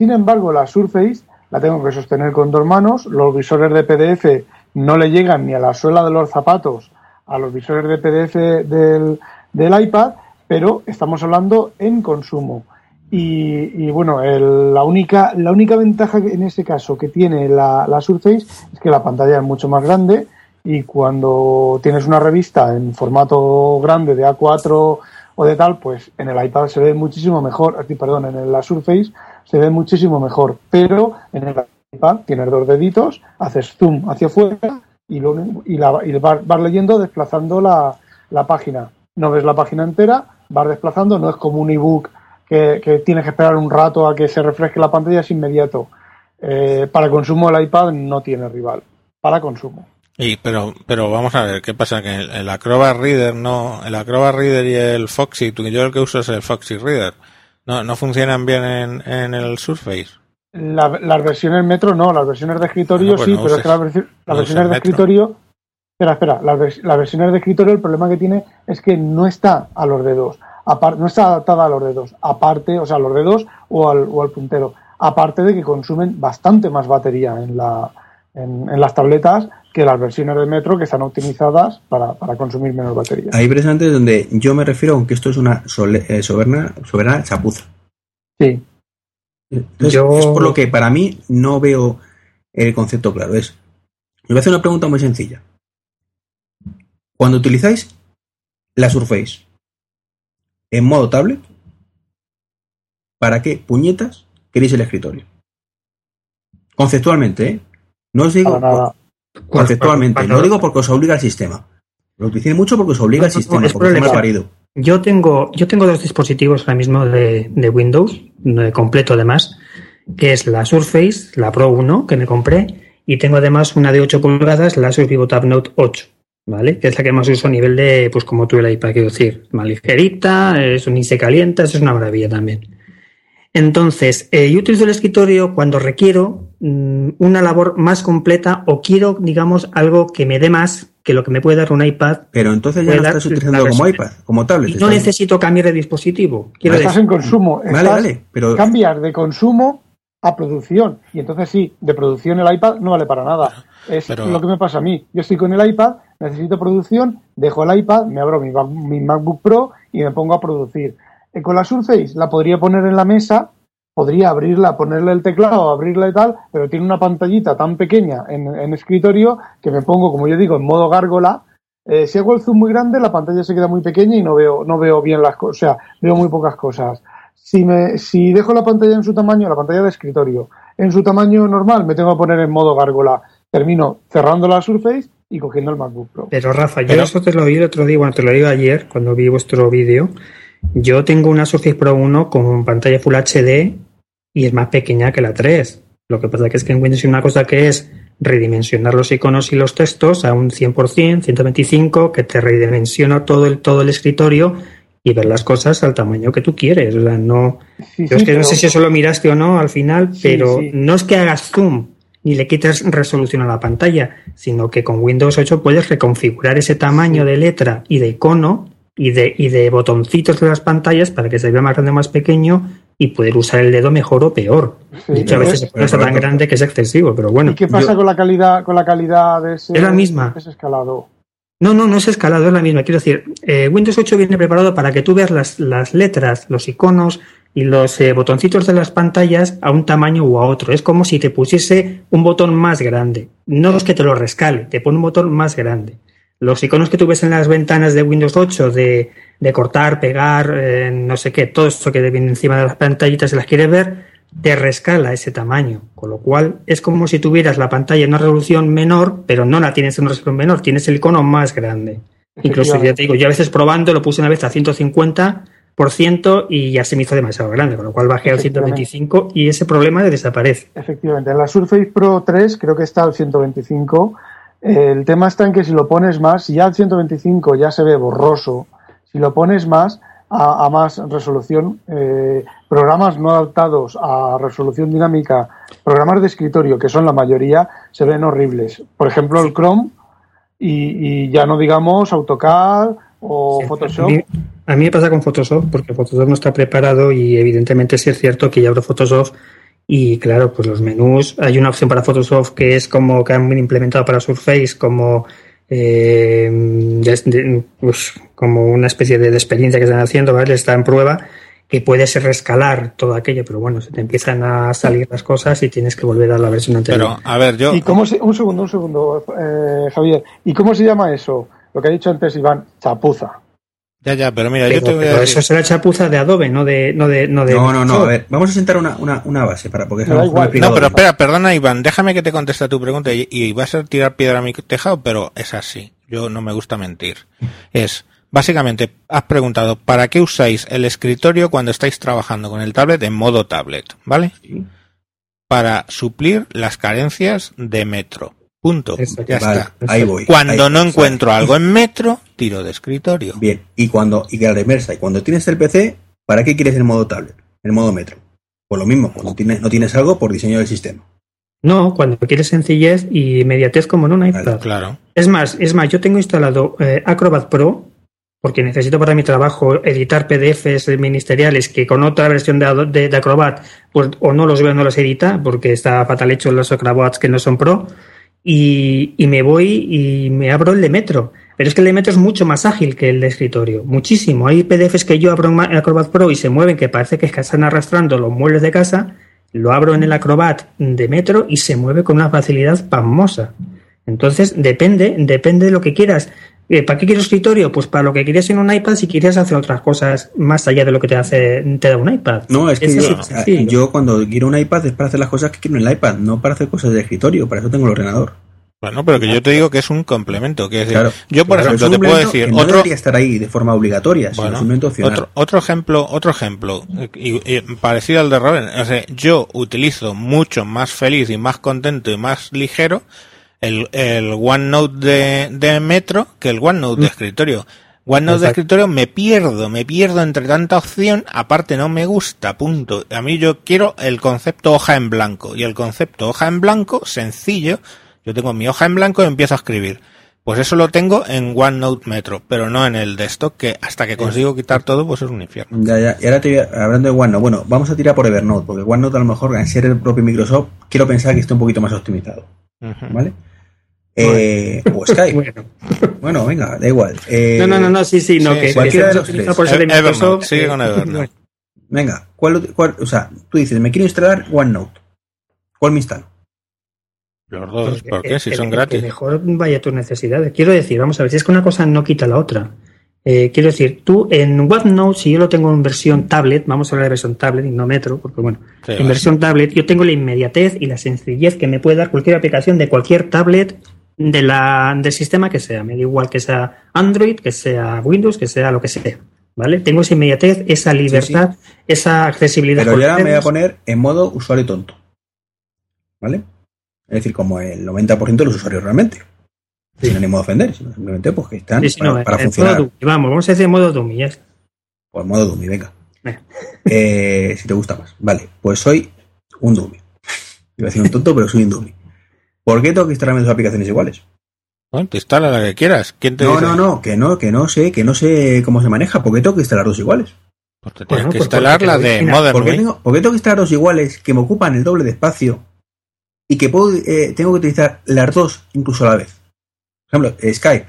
sin embargo, la Surface la tengo que sostener con dos manos. Los visores de PDF no le llegan ni a la suela de los zapatos a los visores de PDF del, del iPad, pero estamos hablando en consumo. Y, y bueno, el- la, única, la única ventaja en ese caso que tiene la, la Surface es que la pantalla es mucho más grande y cuando tienes una revista en formato grande de A4 o de tal, pues en el iPad se ve muchísimo mejor, aquí, perdón, en la Surface se ve muchísimo mejor, pero en el iPad tienes dos deditos, haces zoom hacia afuera y, lo, y, la, y vas, leyendo desplazando la, la página. No ves la página entera, vas desplazando, no es como un ebook que, que tienes que esperar un rato a que se refresque la pantalla, es inmediato. Eh, para consumo el iPad no tiene rival, para consumo. Y, pero, pero vamos a ver, ¿qué pasa? Que el, el Acrobat Reader no, el Acrobat Reader y el Foxy, tú- yo el que uso es el Foxy Reader, no, no funcionan bien en, en el Surface. La- las versiones Metro no, las versiones de escritorio Ah, pues sí, no pero es que las, versi- las no versiones de Metro. escritorio. Espera, espera, las, vers- las versiones de escritorio, el problema que tiene es que no está a los dedos, no está adaptada a los dedos, aparte, o sea, a los dedos o al, o al puntero, aparte de que consumen bastante más batería en, la, en, en las tabletas que las versiones de Metro que están optimizadas para, para consumir menos batería. Ahí precisamente es donde yo me refiero, aunque esto es una sole- eh, soberana, soberana chapuza. Sí, Entonces, Yo- Es por lo que para mí no veo el concepto claro. Es, os voy a hacer una pregunta muy sencilla. Cuando utilizáis la Surface en modo tablet, ¿para qué puñetas queréis el escritorio? Conceptualmente, ¿eh? No os digo para nada. conceptualmente, Cuando- no digo porque os obliga el sistema. Lo utilicéis mucho porque os obliga No, el no, no, sistema, porque mal parido. Yo tengo, yo tengo dos dispositivos ahora mismo de, de Windows, de completo además, que es la Surface, la Pro 1 que me compré, y tengo además una de 8 pulgadas, la Asus VivoTab Note 8, ¿vale? Que es la que más uso a nivel de, pues como tú el iPad, quiero decir, más ligerita, es, ni se calienta, eso es una maravilla también. Entonces, eh, yo utilizo el escritorio cuando requiero mm, una labor más completa o quiero, digamos, algo que me dé más que lo que me puede dar un iPad Pero entonces ya lo estás utilizando como iPad, como tablet. y no necesito cambiar de dispositivo. Quiero estás decir, en consumo. Vale, estás- vale, pero cambias de consumo a producción. Y entonces sí, de producción el iPad no vale para nada. Es Pero- lo que me pasa a mí. Yo estoy con el iPad, necesito producción, dejo el iPad, me abro mi MacBook Pro y me pongo a producir. Eh, con la Surface la podría poner en la mesa, podría abrirla, ponerle el teclado, abrirla y tal, pero tiene una pantallita tan pequeña en, en escritorio que me pongo, como yo digo, en modo gárgola. Eh, si hago el zoom muy grande, la pantalla se queda muy pequeña y no veo, no veo bien las cosas, o sea, veo muy pocas cosas. Si, me, si dejo la pantalla en su tamaño, la pantalla de escritorio, en su tamaño normal, me tengo que poner en modo gárgola. Termino cerrando la Surface y cogiendo el MacBook Pro. Pero Rafa, yo Pero- eso te lo vi el otro día, bueno, te lo digo ayer cuando vi vuestro vídeo. Yo tengo una Surface Pro 1 con pantalla Full HD y es más pequeña que la 3. Lo que pasa que es que en Windows hay una cosa que es redimensionar los iconos y los textos a un 100%, 125, que te redimensiona todo el, todo el escritorio y ver las cosas al tamaño que tú quieres. O sea, no, Sí, yo es sí, que no sé si eso lo miraste o no al final, Sí, pero no es que hagas zoom ni le quites resolución a la pantalla, sino que con Windows 8 puedes reconfigurar ese tamaño de letra y de icono y de, y de botoncitos de las pantallas para que se vea más grande o más pequeño y poder usar el dedo mejor o peor. Sí, de hecho, a veces se puede ser tan grande que es excesivo, pero bueno. ¿Y qué pasa yo- con la calidad con la calidad de ese, Es la misma. ese escalado? No, no, no es escalado, es la misma. Quiero decir, eh, Windows 8 viene preparado para que tú veas las, las letras, los iconos y los eh, botoncitos de las pantallas a un tamaño u a otro. Es como si te pusiese un botón más grande. No es que te lo rescale, te pone un botón más grande. Los iconos que tú ves en las ventanas de Windows 8 de, de cortar, pegar, eh, no sé qué, todo esto que viene encima de las pantallitas, si las quieres ver, te rescala ese tamaño. Con lo cual es como si tuvieras la pantalla en una resolución menor, pero no la tienes en una resolución menor, tienes el icono más grande. Incluso ya te digo, yo a veces probando lo puse una vez a 150% y ya se me hizo demasiado grande, con lo cual bajé al Efectivamente. 125 y ese problema desaparece. Efectivamente, en la Surface Pro 3 creo que está al 125. El tema está en que si lo pones más, si ya al 125 ya se ve borroso, si lo pones más a, a más resolución, eh, programas no adaptados a resolución dinámica, programas de escritorio, que son la mayoría, se ven horribles. Por ejemplo, el Chrome y, y ya no digamos AutoCAD o Sí, Photoshop. A mí, a mí me pasa con Photoshop, porque Photoshop no está preparado y evidentemente sí es cierto que ya abro Photoshop y claro, pues los menús, hay una opción para Photoshop que es como que han implementado para Surface como eh, de- pues, como una especie de, de experiencia que están haciendo, ¿vale? Está en prueba que puedes rescalar todo aquello, pero bueno, se te empiezan a salir las cosas y tienes que volver a la versión anterior. Pero, a ver, yo. ¿Y cómo se, un segundo, un segundo, eh, Javier. ¿Y cómo se llama eso? Lo que ha dicho antes Iván, chapuza. Ya, ya, pero mira, yo te voy a decir. eso será chapuza de Adobe, no de, no de, no de No, no, no. A ver, vamos a sentar una, una, una base para porque igual. explicado No, pero espera, perdona, Iván, déjame que te conteste a tu pregunta y, y vas a tirar piedra a mi tejado, pero es así. Yo no me gusta mentir. Es, básicamente, has preguntado, ¿para qué usáis el escritorio cuando estáis trabajando con el tablet en modo tablet? ¿Vale? Sí. Para suplir las carencias de Metro. Punto. Ya Vale, está. ahí voy. Cuando ahí no encuentro algo en Metro, tiro de escritorio. Bien, y cuando y que a la reversa, y cuando tienes el PC, ¿para qué quieres el modo tablet? El modo metro. Pues lo mismo, cuando tienes, no tienes algo por diseño del sistema. No, cuando quieres sencillez y inmediatez como en un iPad. Vale, Claro. Es más, es más, yo tengo instalado eh, Acrobat Pro porque necesito para mi trabajo editar PDFs ministeriales que con otra versión de, de- de Acrobat pues, o no los veo o no los edita porque está fatal hecho los Acrobats que no son Pro y, me voy y me abro el de Metro. Pero es que el de Metro es mucho más ágil que el de escritorio, muchísimo. Hay PDFs que yo abro en Acrobat Pro y se mueven que parece que están arrastrando los muebles de casa, lo abro en el Acrobat de Metro y se mueve con una facilidad pasmosa. Entonces, depende, depende de lo que quieras. Eh, ¿Para qué quiero escritorio? Pues para lo que quieres en un iPad si quieres hacer otras cosas más allá de lo que te hace te da un iPad. No, es que yo, es cuando quiero un iPad es para hacer las cosas que quiero en el iPad, no para hacer cosas de escritorio, para eso tengo el ordenador. Bueno, pero que yo te digo que es un complemento. quiero decir, Claro. yo, por Claro, es ejemplo, un te puedo decir que no otro, debería estar ahí de forma obligatoria, sino Bueno, simplemente opcional. otro, otro ejemplo, otro ejemplo, y- y parecido al de Robin. O sea, yo utilizo mucho más feliz y más contento y más ligero el, el OneNote de, de Metro que el OneNote de escritorio. OneNote de escritorio me pierdo, me pierdo entre tanta opción, aparte no me gusta, punto. A mí yo quiero el concepto hoja en blanco, y el concepto hoja en blanco, sencillo, yo tengo mi hoja en blanco y empiezo a escribir. Pues eso lo tengo en OneNote Metro, pero no en el desktop, que hasta que consigo quitar todo, pues es un infierno. Ya, ya. Y ahora te voy a- hablando de OneNote, bueno, vamos a tirar por Evernote, porque OneNote a lo mejor, al ser el propio Microsoft, quiero pensar que está un poquito más optimizado. ¿vale? Eh, o Skype. Bueno. Bueno, venga, da igual. Eh, No, no, no, no, sí, sí, no, sí, que sí. Cualquiera de los utiliza tres. por ser de E- Evernote, Microsoft, sigue eh, con Evernote. Venga, ¿cuál, cuál, o sea, tú dices, me quiero instalar OneNote. ¿Cuál me instalo? Los dos, ¿por eh, qué? Si eh, son eh, gratis. mejor vaya a tus necesidades. Quiero decir, vamos a ver, si es que una cosa no quita la otra. Eh, quiero decir, tú en OneNote, si yo lo tengo en versión tablet, vamos a hablar de versión tablet y no metro, porque bueno, Sí, en vale. versión tablet yo tengo la inmediatez y la sencillez que me puede dar cualquier aplicación de cualquier tablet de la, del sistema que sea. Me da igual que sea Android, que sea Windows, que sea lo que sea. ¿Vale? Tengo esa inmediatez, esa libertad, esa accesibilidad. Pero por ya me voy a poner en modo usuario tonto. ¿Vale? Es decir, como el 90% de los usuarios realmente. Sin ánimo de ofender, sino simplemente pues que están Sí, sí, para, no, para en funcionar. modo dummy. Vamos, vamos a decir modo dummy. ya está. Por modo dummy, venga. Eh. Eh, si te gusta más. Vale, pues soy un dummy. Iba a decir un tonto, pero soy un dummy. ¿Por qué tengo que instalarme dos aplicaciones iguales? Bueno, te instala la que quieras. ¿Quién te No, dice? no, no, que no, que no sé, que no sé cómo se maneja. ¿Por qué tengo que instalar dos iguales? Pues te tienes Bueno, que pues instalar porque la de Modern ¿Por qué, tengo, por qué tengo que instalar dos iguales que me ocupan el doble de espacio y que puedo, eh, tengo que utilizar las dos incluso a la vez? Por ejemplo, Skype.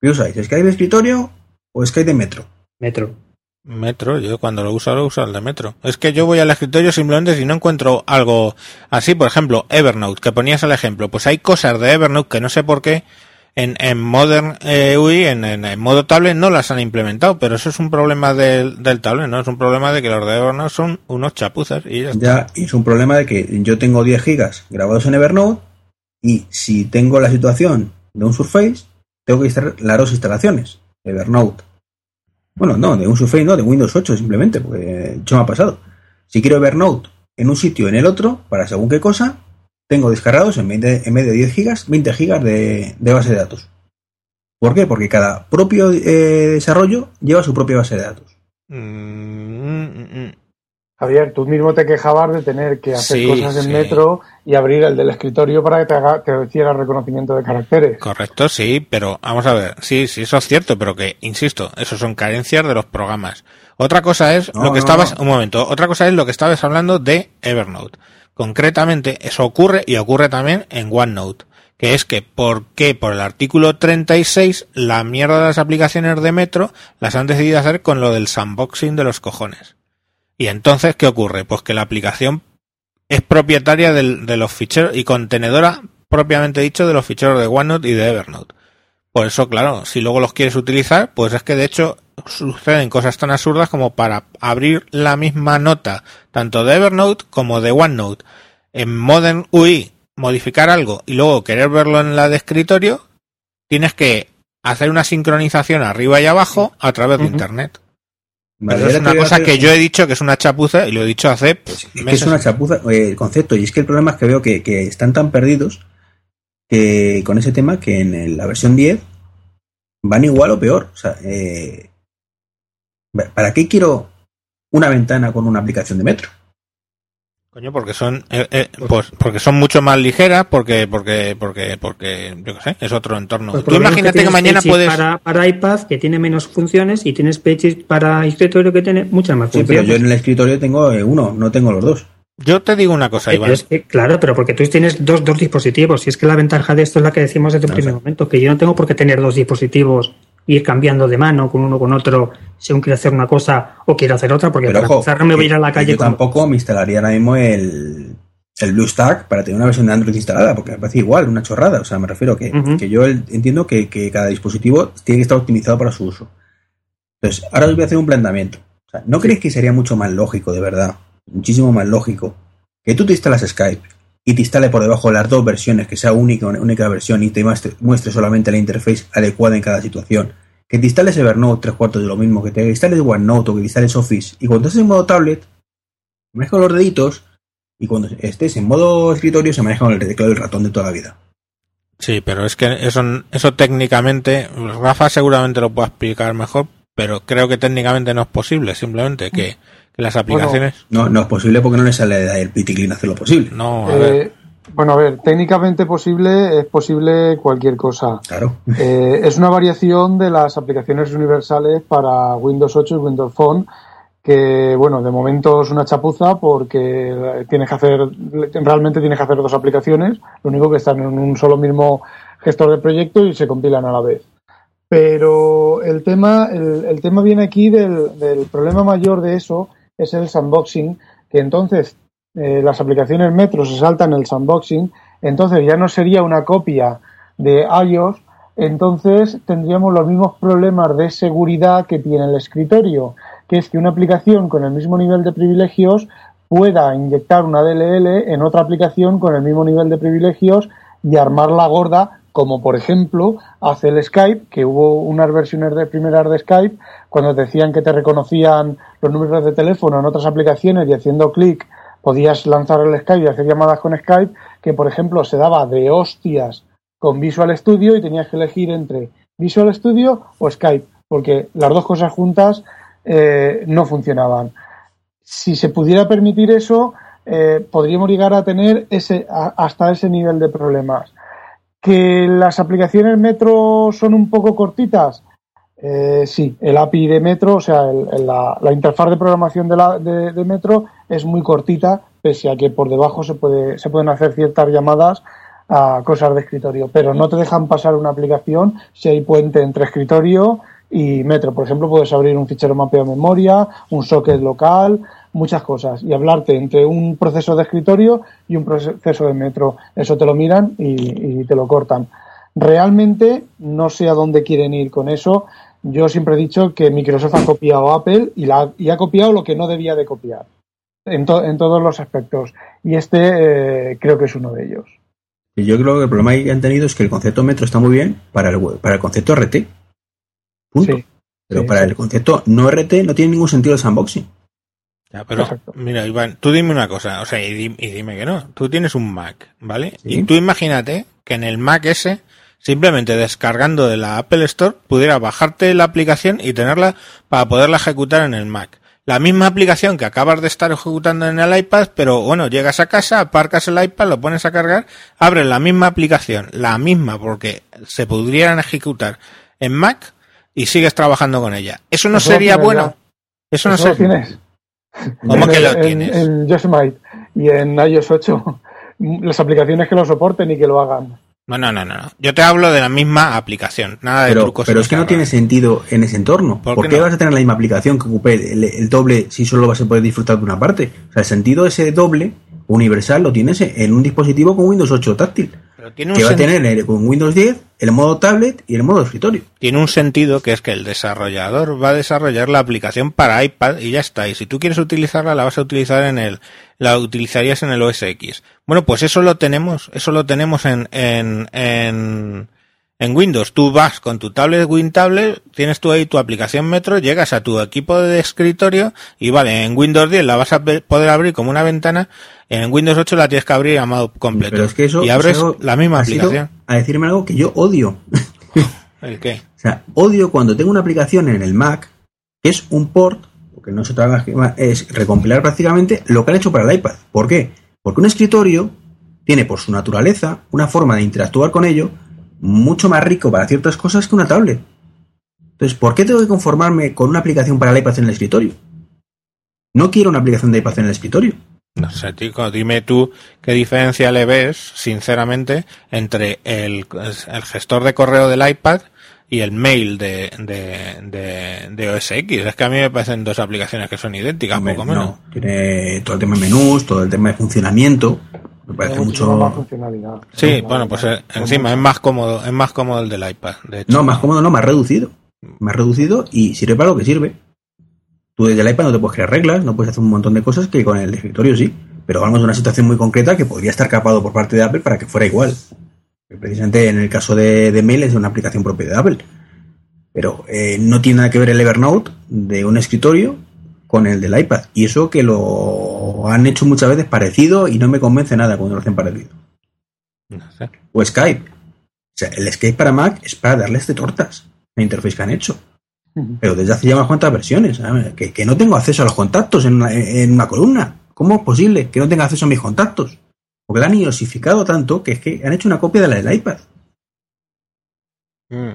¿Qué usáis? ¿Skype de escritorio o Skype de metro? Metro. Metro, yo cuando lo uso, lo uso el de Metro. Es que yo voy al escritorio simplemente si no encuentro algo así, por ejemplo, Evernote, que ponías el ejemplo. Pues hay cosas de Evernote que no sé por qué en, Modern eh, UI, en, modo tablet, no las han implementado, pero eso es un problema del, tablet, ¿no? Es un problema de que los de Evernote son unos chapuzas y ya es un problema de que yo tengo 10 gigas grabados en Evernote y si tengo la situación de un Surface, tengo que instalar las dos instalaciones. Evernote. Bueno, no, de un Surface no, de Windows 8 simplemente, porque yo me ha pasado. Si quiero Evernote en un sitio o en el otro, para según qué cosa, tengo descargados en vez de, en vez de 10 gigas, 20 gigas de, de base de datos. ¿Por qué? Porque cada propio eh, desarrollo lleva su propia base de datos. Mm, mm, mm. Javier, tú mismo te quejabas de tener que hacer Sí, cosas en sí. metro y abrir el del escritorio para que te, haga, te hiciera reconocimiento de caracteres. Correcto, sí, pero vamos a ver, sí, sí, eso es cierto, pero que, insisto, eso son carencias de los programas. Otra cosa es No, lo que no, estabas, no. un momento, otra cosa es lo que estabas hablando de Evernote. Concretamente, eso ocurre y ocurre también en OneNote, que es que, ¿por qué? Por el artículo 36, la mierda de las aplicaciones de Metro las han decidido hacer con lo del sandboxing de los cojones. Y entonces, ¿qué ocurre? Pues que la aplicación es propietaria del- de los ficheros y contenedora propiamente dicho de los ficheros de OneNote y de Evernote. Por eso, claro, si luego los quieres utilizar, pues es que de hecho suceden cosas tan absurdas como para abrir la misma nota, tanto de Evernote como de OneNote, en Modern UI, modificar algo y luego querer verlo en la de escritorio, tienes que hacer una sincronización arriba y abajo a través de. Internet. Es una cosa que yo he dicho que es una chapuza y lo he dicho hace pues, Es que es una chapuza el concepto. Y es que el problema es que veo que, que están tan perdidos que con ese tema que en la versión 10 van igual o peor. O sea, eh, ¿para qué quiero una ventana con una aplicación de metro? Coño, porque son, eh, eh, pues, porque son mucho más ligeras, porque, porque, porque, porque, yo qué sé, es otro entorno. Pues Tú imagínate que, mañana puedes, Para, para iPad que tiene menos funciones y tienes Pages para escritorio que tiene muchas más Sí, pero funciones. yo en el escritorio tengo eh, uno, no tengo los dos. yo te digo una cosa, Eh, Iván. es que, claro, pero porque tú tienes dos, dos dispositivos. Y es que la ventaja de esto es la que decimos desde un No primer sé. momento, que yo no tengo por qué tener dos dispositivos ir cambiando de mano con uno con otro según quiero hacer una cosa o quiero hacer otra, porque Pero para ojo, empezar no me voy a ir a la calle yo tampoco me instalaría ahora mismo el, el BlueStack para tener una versión de Android instalada, porque me parece igual, una chorrada. O sea, me refiero que, que yo entiendo que, que cada dispositivo tiene que estar optimizado para su uso. Entonces, ahora os voy a hacer un planteamiento. O sea, ¿no creéis que sería mucho más lógico, de verdad, muchísimo más lógico, que tú te instalas Skype y te instale por debajo las dos versiones, que sea única, única versión y te muestre, solamente la interface adecuada en cada situación? Que te instales Evernote tres cuartos de lo mismo, que te instales OneNote o que te instales Office y cuando estés en modo tablet, maneja los deditos y cuando estés en modo escritorio se maneja con el teclado y el ratón de toda la vida. Sí, pero es que eso técnicamente, Rafa seguramente lo puede explicar mejor, pero creo que técnicamente no es posible, simplemente que, que las aplicaciones, No, no es posible porque no le sale de ahí el piticlin hacer lo posible. no, a ver, Eh, bueno, a ver, técnicamente posible es posible cualquier cosa. Claro. Eh, es una variación de las aplicaciones universales para Windows 8 y Windows Phone, que bueno, de momento es una chapuza porque tienes que hacer, realmente tienes que hacer dos aplicaciones, lo único que están en un solo mismo gestor de proyecto y se compilan a la vez. Pero el tema, el, el tema viene aquí del, del problema mayor de eso, es el sandboxing, que entonces eh, las aplicaciones Metro se saltan el sandboxing, entonces ya no sería una copia de iOS, entonces tendríamos los mismos problemas de seguridad que tiene el escritorio, que es que una aplicación con el mismo nivel de privilegios pueda inyectar una DLL en otra aplicación con el mismo nivel de privilegios y armarla gorda, como por ejemplo hace el Skype, que hubo unas versiones de primeras de Skype, cuando decían que te reconocían los números de teléfono en otras aplicaciones y haciendo clic podías lanzar el Skype y hacer llamadas con Skype, que por ejemplo se daba de hostias con Visual Studio y tenías que elegir entre Visual Studio o Skype, porque las dos cosas juntas eh, no funcionaban. Si se pudiera permitir eso, eh, podríamos llegar a tener ese, hasta ese nivel de problemas. Que las aplicaciones Metro son un poco cortitas, eh, sí, el API de Metro, o sea, la, interfaz de programación de, la, de, Metro es muy cortita, pese a que por debajo se, puede, se pueden hacer ciertas llamadas a cosas de escritorio, pero no te dejan pasar una aplicación si hay puente entre escritorio y Metro. Por ejemplo, puedes abrir un fichero mapeado de memoria, un socket local, muchas cosas, y hablarte entre un proceso de escritorio y un proceso de Metro. Eso te lo miran y te lo cortan. Realmente no sé a dónde quieren ir con eso. Yo siempre he dicho que Microsoft ha copiado a Apple y, la, y ha copiado lo que no debía de copiar en, to- en todos los aspectos. Y este eh, creo que es uno de ellos. Y yo creo que el problema que han tenido es que el concepto metro está muy bien para el, web- para el concepto RT. Punto. Sí, Pero sí, para sí. el concepto no RT no tiene ningún sentido el sandboxing. Ya, pero Exacto. mira, Iván, tú dime una cosa, o sea, y, y dime que no. Tú tienes un Mac, ¿vale? Sí. Y tú imagínate que en el Mac ese, simplemente descargando de la Apple Store, pudiera bajarte la aplicación y tenerla para poderla ejecutar en el Mac. La misma aplicación que acabas de estar ejecutando en el iPad, pero bueno, llegas a casa, aparcas el iPad, lo pones a cargar, abres la misma aplicación, la misma, porque se pudieran ejecutar en Mac y sigues trabajando con ella. ¿Eso no Eso sería bueno? Eso no sería. tienes. <laughs> ¿Cómo En- que lo en- tienes? En Yosemite y en iOS 8, <laughs> las aplicaciones que lo soporten y que lo hagan. No, no, no, no. no. Yo te hablo de la misma aplicación, nada de Pero, trucos. pero es que no tiene sentido en ese entorno. ¿Por ¿Por, qué qué no? vas a tener la misma aplicación que ocupe el, el doble si solo vas a poder disfrutar de una parte? O sea, el sentido de ese doble universal lo tienes en un dispositivo con Windows 8 táctil. Pero tiene un, Que va a tener con Windows 10 el modo tablet y el modo escritorio. tiene un sentido que es que el desarrollador va a desarrollar la aplicación para iPad y ya está. Y si tú quieres utilizarla, la vas a utilizar en el, la utilizarías en el OS X. Bueno, pues eso lo tenemos, eso lo tenemos en, en, en, en Windows. Tú vas con tu tablet WinTablet, tienes tú ahí tu aplicación Metro, llegas a tu equipo de escritorio y vale, en Windows 10 la vas a poder abrir como una ventana, en Windows 8 la tienes que abrir a modo completo. Pero es que eso y abres la misma aplicación. A decirme algo que yo odio. <laughs> ¿El qué? O sea, odio cuando tengo una aplicación en el Mac que es un port porque no se trabaja es recompilar prácticamente lo que han hecho para el iPad. ¿Por qué? Porque un escritorio tiene por su naturaleza una forma de interactuar con ello mucho más rico para ciertas cosas que una tablet. Entonces, ¿por qué tengo que conformarme con una aplicación para el iPad en el escritorio? No quiero una aplicación de iPad en el escritorio. No sé, Tico, dime tú qué diferencia le ves, sinceramente, entre el, el gestor de correo del iPad y el mail de, de, de, OS X. Es que a mí me parecen dos aplicaciones que son idénticas, poco menos. No, tiene todo el tema de menús, todo el tema de funcionamiento. Me parece mucho. Sí, bueno, pues eh, encima es más cómodo, es más cómodo el del iPad. De No, más cómodo, no, más reducido. Más reducido y sirve para lo que sirve. Tú desde el iPad no te puedes crear reglas, no puedes hacer un montón de cosas que con el escritorio sí. Pero vamos de una situación muy concreta que podría estar capado por parte de Apple para que fuera igual. Precisamente en el caso de, de Mail es una aplicación propia de Apple. Pero eh, no tiene nada que ver el Evernote de un escritorio con el del iPad. Y eso que lo han hecho muchas veces parecido y no me convence nada cuando lo hacen parecido. O Skype. O sea, el Skype para Mac es para darles de tortas la interface que han hecho. Pero desde hace ya unas cuantas versiones. Que, que, no tengo acceso a los contactos en una, en una columna. ¿Cómo es posible que no tenga acceso a mis contactos? Porque la han iosificado tanto que es que han hecho una copia de la del iPad. Mm.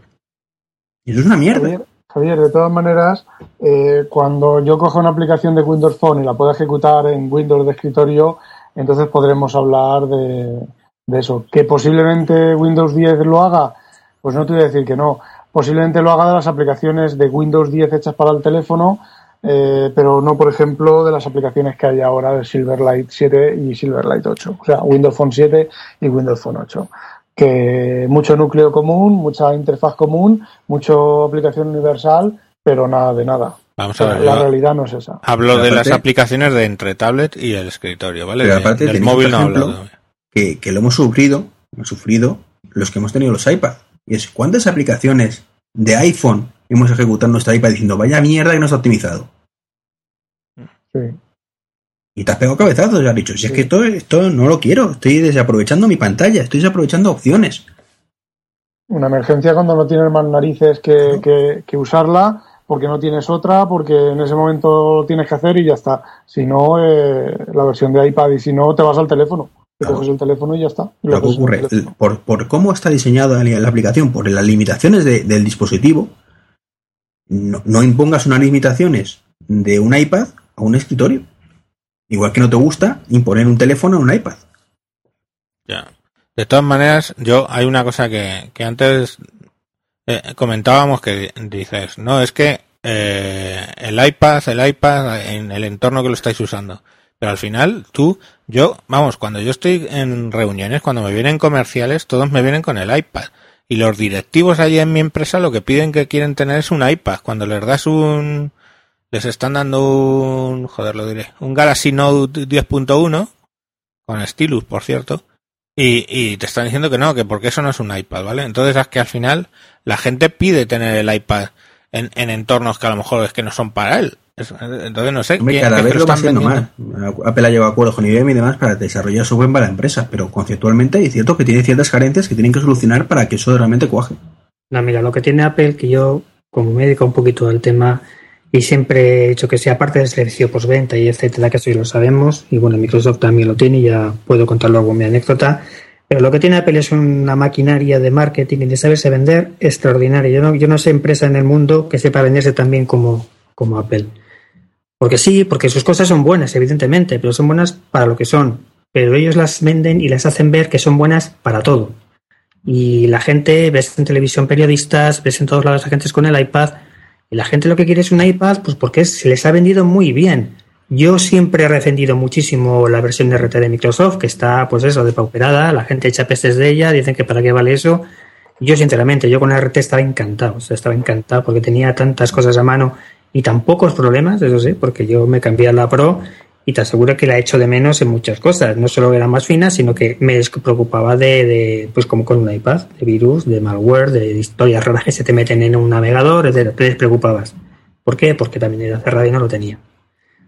Y eso es una mierda. Javier, de todas maneras, eh, cuando yo cojo una aplicación de Windows Phone y la puedo ejecutar en Windows de escritorio, entonces podremos hablar de, de eso. Que posiblemente Windows 10 lo haga, pues no te voy a decir que no. Posiblemente lo haga de las aplicaciones de Windows 10 hechas para el teléfono eh, pero no, por ejemplo, de las aplicaciones que hay ahora de Silverlight 7 y Silverlight 8, o sea, Windows Phone 7 y Windows Phone 8. Que mucho núcleo común, mucha interfaz común, mucho aplicación universal, pero nada de nada. Vamos a ver, la realidad no es esa. Hablo de las aplicaciones de entre tablet y el escritorio, ¿vale? Pero aparte, del móvil no hablo. Que, que lo hemos sufrido, hemos sufrido los que hemos tenido los iPad. Y es, ¿cuántas aplicaciones de iPhone hemos ejecutado nuestra iPad diciendo, vaya mierda que no está optimizado? Y te has pegado cabezazos y has dicho, si es que esto, esto no lo quiero, estoy desaprovechando mi pantalla, estoy desaprovechando opciones. Una emergencia cuando no tienes más narices que, que, usarla, porque no tienes otra, porque en ese momento lo tienes que hacer y ya está. Si no, eh, la versión de iPad y si no, te vas al teléfono. Te coges el teléfono y ya está. Lo que ocurre, por, por, cómo está diseñada la aplicación, por las limitaciones del dispositivo, no, no impongas unas limitaciones de un iPad a un escritorio. Igual que no te gusta imponer un teléfono a un iPad. Ya. De todas maneras, yo hay una cosa que, que antes eh, comentábamos que dices, no, es que eh, el iPad, el iPad en el entorno que lo estáis usando. Pero al final, tú, yo, vamos, cuando yo estoy en reuniones, cuando me vienen comerciales, todos me vienen con el iPad. Y los directivos allí en mi empresa lo que piden que quieren tener es un iPad. Cuando les das un, les están dando un, joder, lo diré, un Galaxy Note 10.1 con Stylus, por cierto, y, y, te están diciendo que no, que porque eso no es un iPad, ¿vale? Entonces es que al final la gente pide tener el iPad en, en entornos que a lo mejor es que no son para él. Entonces no sé. Hombre, cada vez lo, va haciendo más. Apple ha llevado acuerdos con IBM y demás para desarrollar software para la empresa, pero conceptualmente es cierto que tiene ciertas carencias que tienen que solucionar para que eso realmente cuaje. No, mira, lo que tiene Apple, que yo como médico un poquito del tema, y siempre he hecho que sea parte del servicio postventa y etcétera, que eso ya lo sabemos. Y bueno, Microsoft también lo tiene y ya puedo contar luego mi anécdota. Pero lo que tiene Apple es una maquinaria de marketing y de saberse vender extraordinaria. Yo no, yo no sé empresa en el mundo que sepa venderse tan bien como, como Apple. Porque sí, porque sus cosas son buenas, evidentemente, pero son buenas para lo que son. Pero ellos las venden y las hacen ver que son buenas para todo. Y la gente, ves en televisión periodistas, ves en todos lados a gente con el iPad y la gente lo que quiere es un iPad, pues porque se les ha vendido muy bien. Yo siempre he defendido muchísimo la versión de RT de Microsoft, que está, pues eso, depauperada, la gente echa pestes de ella, dicen que para qué vale eso. Yo, sinceramente, yo con la RT estaba encantado, o sea, estaba encantado porque tenía tantas cosas a mano y tan pocos problemas, eso sí, porque yo me cambié a la Pro y te aseguro que la he hecho de menos en muchas cosas. No solo era más fina, sino que me preocupaba de, pues como con un iPad, de virus, de malware, de historias raras que se te meten en un navegador, etc. Te despreocupabas. ¿Por qué? Porque también era cerrada y no lo tenía.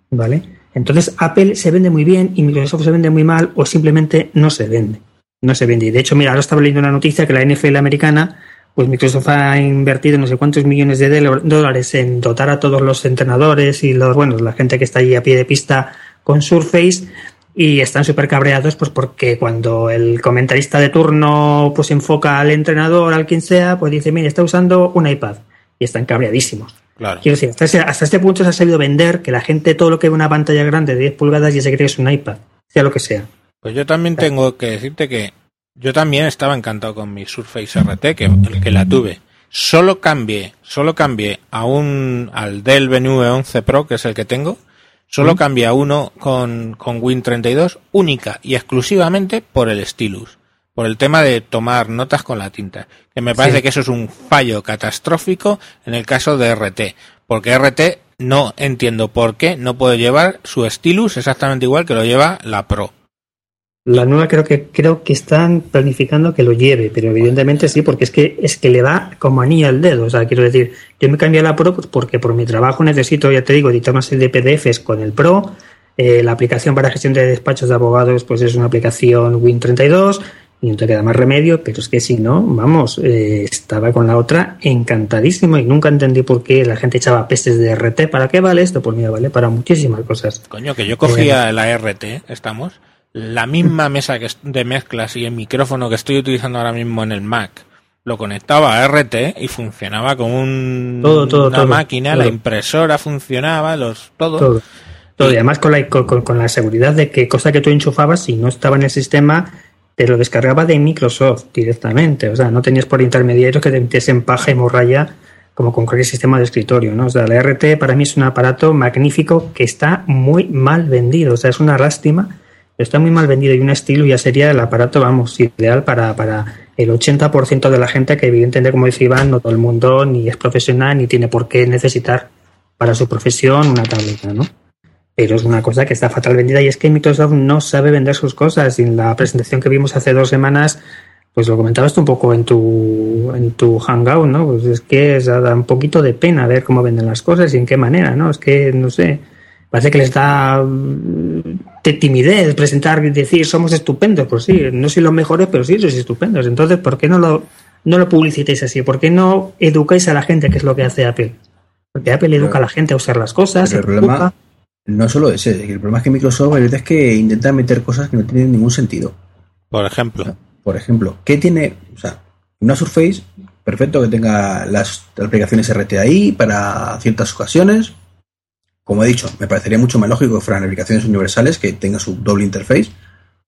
¿Vale? Entonces Apple se vende muy bien y Microsoft se vende muy mal o simplemente no se vende. No se vende. Y de hecho, mira, ahora estaba leyendo una noticia que la NFL americana pues Microsoft ha invertido no sé cuántos millones de dólares en dotar a todos los entrenadores y los, bueno, la gente que está allí a pie de pista con Surface y están súper cabreados pues porque cuando el comentarista de turno pues enfoca al entrenador, al quien sea, pues dice, mire, está usando un iPad y están cabreadísimos. Claro. Quiero decir, hasta, hasta este punto se ha sabido vender que la gente todo lo que ve una pantalla grande de 10 pulgadas ya se cree que es un iPad, sea lo que sea. Pues yo también tengo que decirte que yo también estaba encantado con mi Surface RT, que, que la tuve. Solo cambié, solo cambié a un, al Dell Venue 11 Pro, que es el que tengo, solo ¿Mm? cambié a uno con, con Win32, única y exclusivamente por el stylus, por el tema de tomar notas con la tinta, que me parece Sí. que eso es un fallo catastrófico en el caso de RT, porque RT no entiendo por qué no puede llevar su stylus exactamente igual que lo lleva la Pro. La nueva creo que creo que están planificando que lo lleve, pero evidentemente sí, porque es que es que le va como anillo al dedo. O sea, quiero decir, yo me cambié a la Pro porque por mi trabajo necesito, ya te digo, editar una serie de PDFs con el Pro. Eh, la aplicación para gestión de despachos de abogados, pues es una aplicación Win32 y no te queda más remedio, pero es que si no, vamos, eh, estaba con la otra encantadísimo y nunca entendí por qué la gente echaba pestes de RT. ¿Para qué vale esto? Pues mira, vale para muchísimas cosas. Coño, que yo cogía la RT, estamos, la misma <laughs> mesa que de mezclas y el micrófono que estoy utilizando ahora mismo en el Mac, lo conectaba a RT y funcionaba como un, Todo, todo, una todo, máquina, la impresora funcionaba, los todo. Todo. Todo. Y además con la, con, con la seguridad de que cosa que tú enchufabas, si no estaba en el sistema, te lo descargaba de Microsoft directamente. O sea, no tenías por intermediarios que te metiesen paja y morralla como con cualquier sistema de escritorio, ¿no? O sea, la RT para mí es un aparato magnífico que está muy mal vendido. O sea, es una lástima. pero Está muy mal vendido y un estilo ya sería el aparato, vamos, ideal para, para el 80% de la gente que evidentemente, como decía Iván, no todo el mundo ni es profesional ni tiene por qué necesitar para su profesión una tableta, ¿no? Pero es una cosa que está fatal vendida y es que Microsoft no sabe vender sus cosas. Y en la presentación que vimos hace dos semanas, pues lo comentabas tú un poco en tu, en tu hangout, ¿no? Pues es que da un poquito de pena ver cómo venden las cosas y en qué manera, ¿no? Es que, no sé, parece que les da mm, de timidez presentar y decir somos estupendos. Pues sí, no soy los mejores, pero sí sois estupendos. Entonces, ¿por qué no lo, no lo publicitáis así? ¿Por qué no educáis a la gente, que es lo que hace Apple? Porque Apple educa a la gente a usar las cosas. Pero el problema no solo ese, el problema es que Microsoft es que intenta meter cosas que no tienen ningún sentido. Por ejemplo. Por ejemplo, ¿qué tiene? O sea, una Surface, perfecto que tenga las aplicaciones RT ahí para ciertas ocasiones. Como he dicho, me parecería mucho más lógico que fueran aplicaciones universales que tenga su doble interface.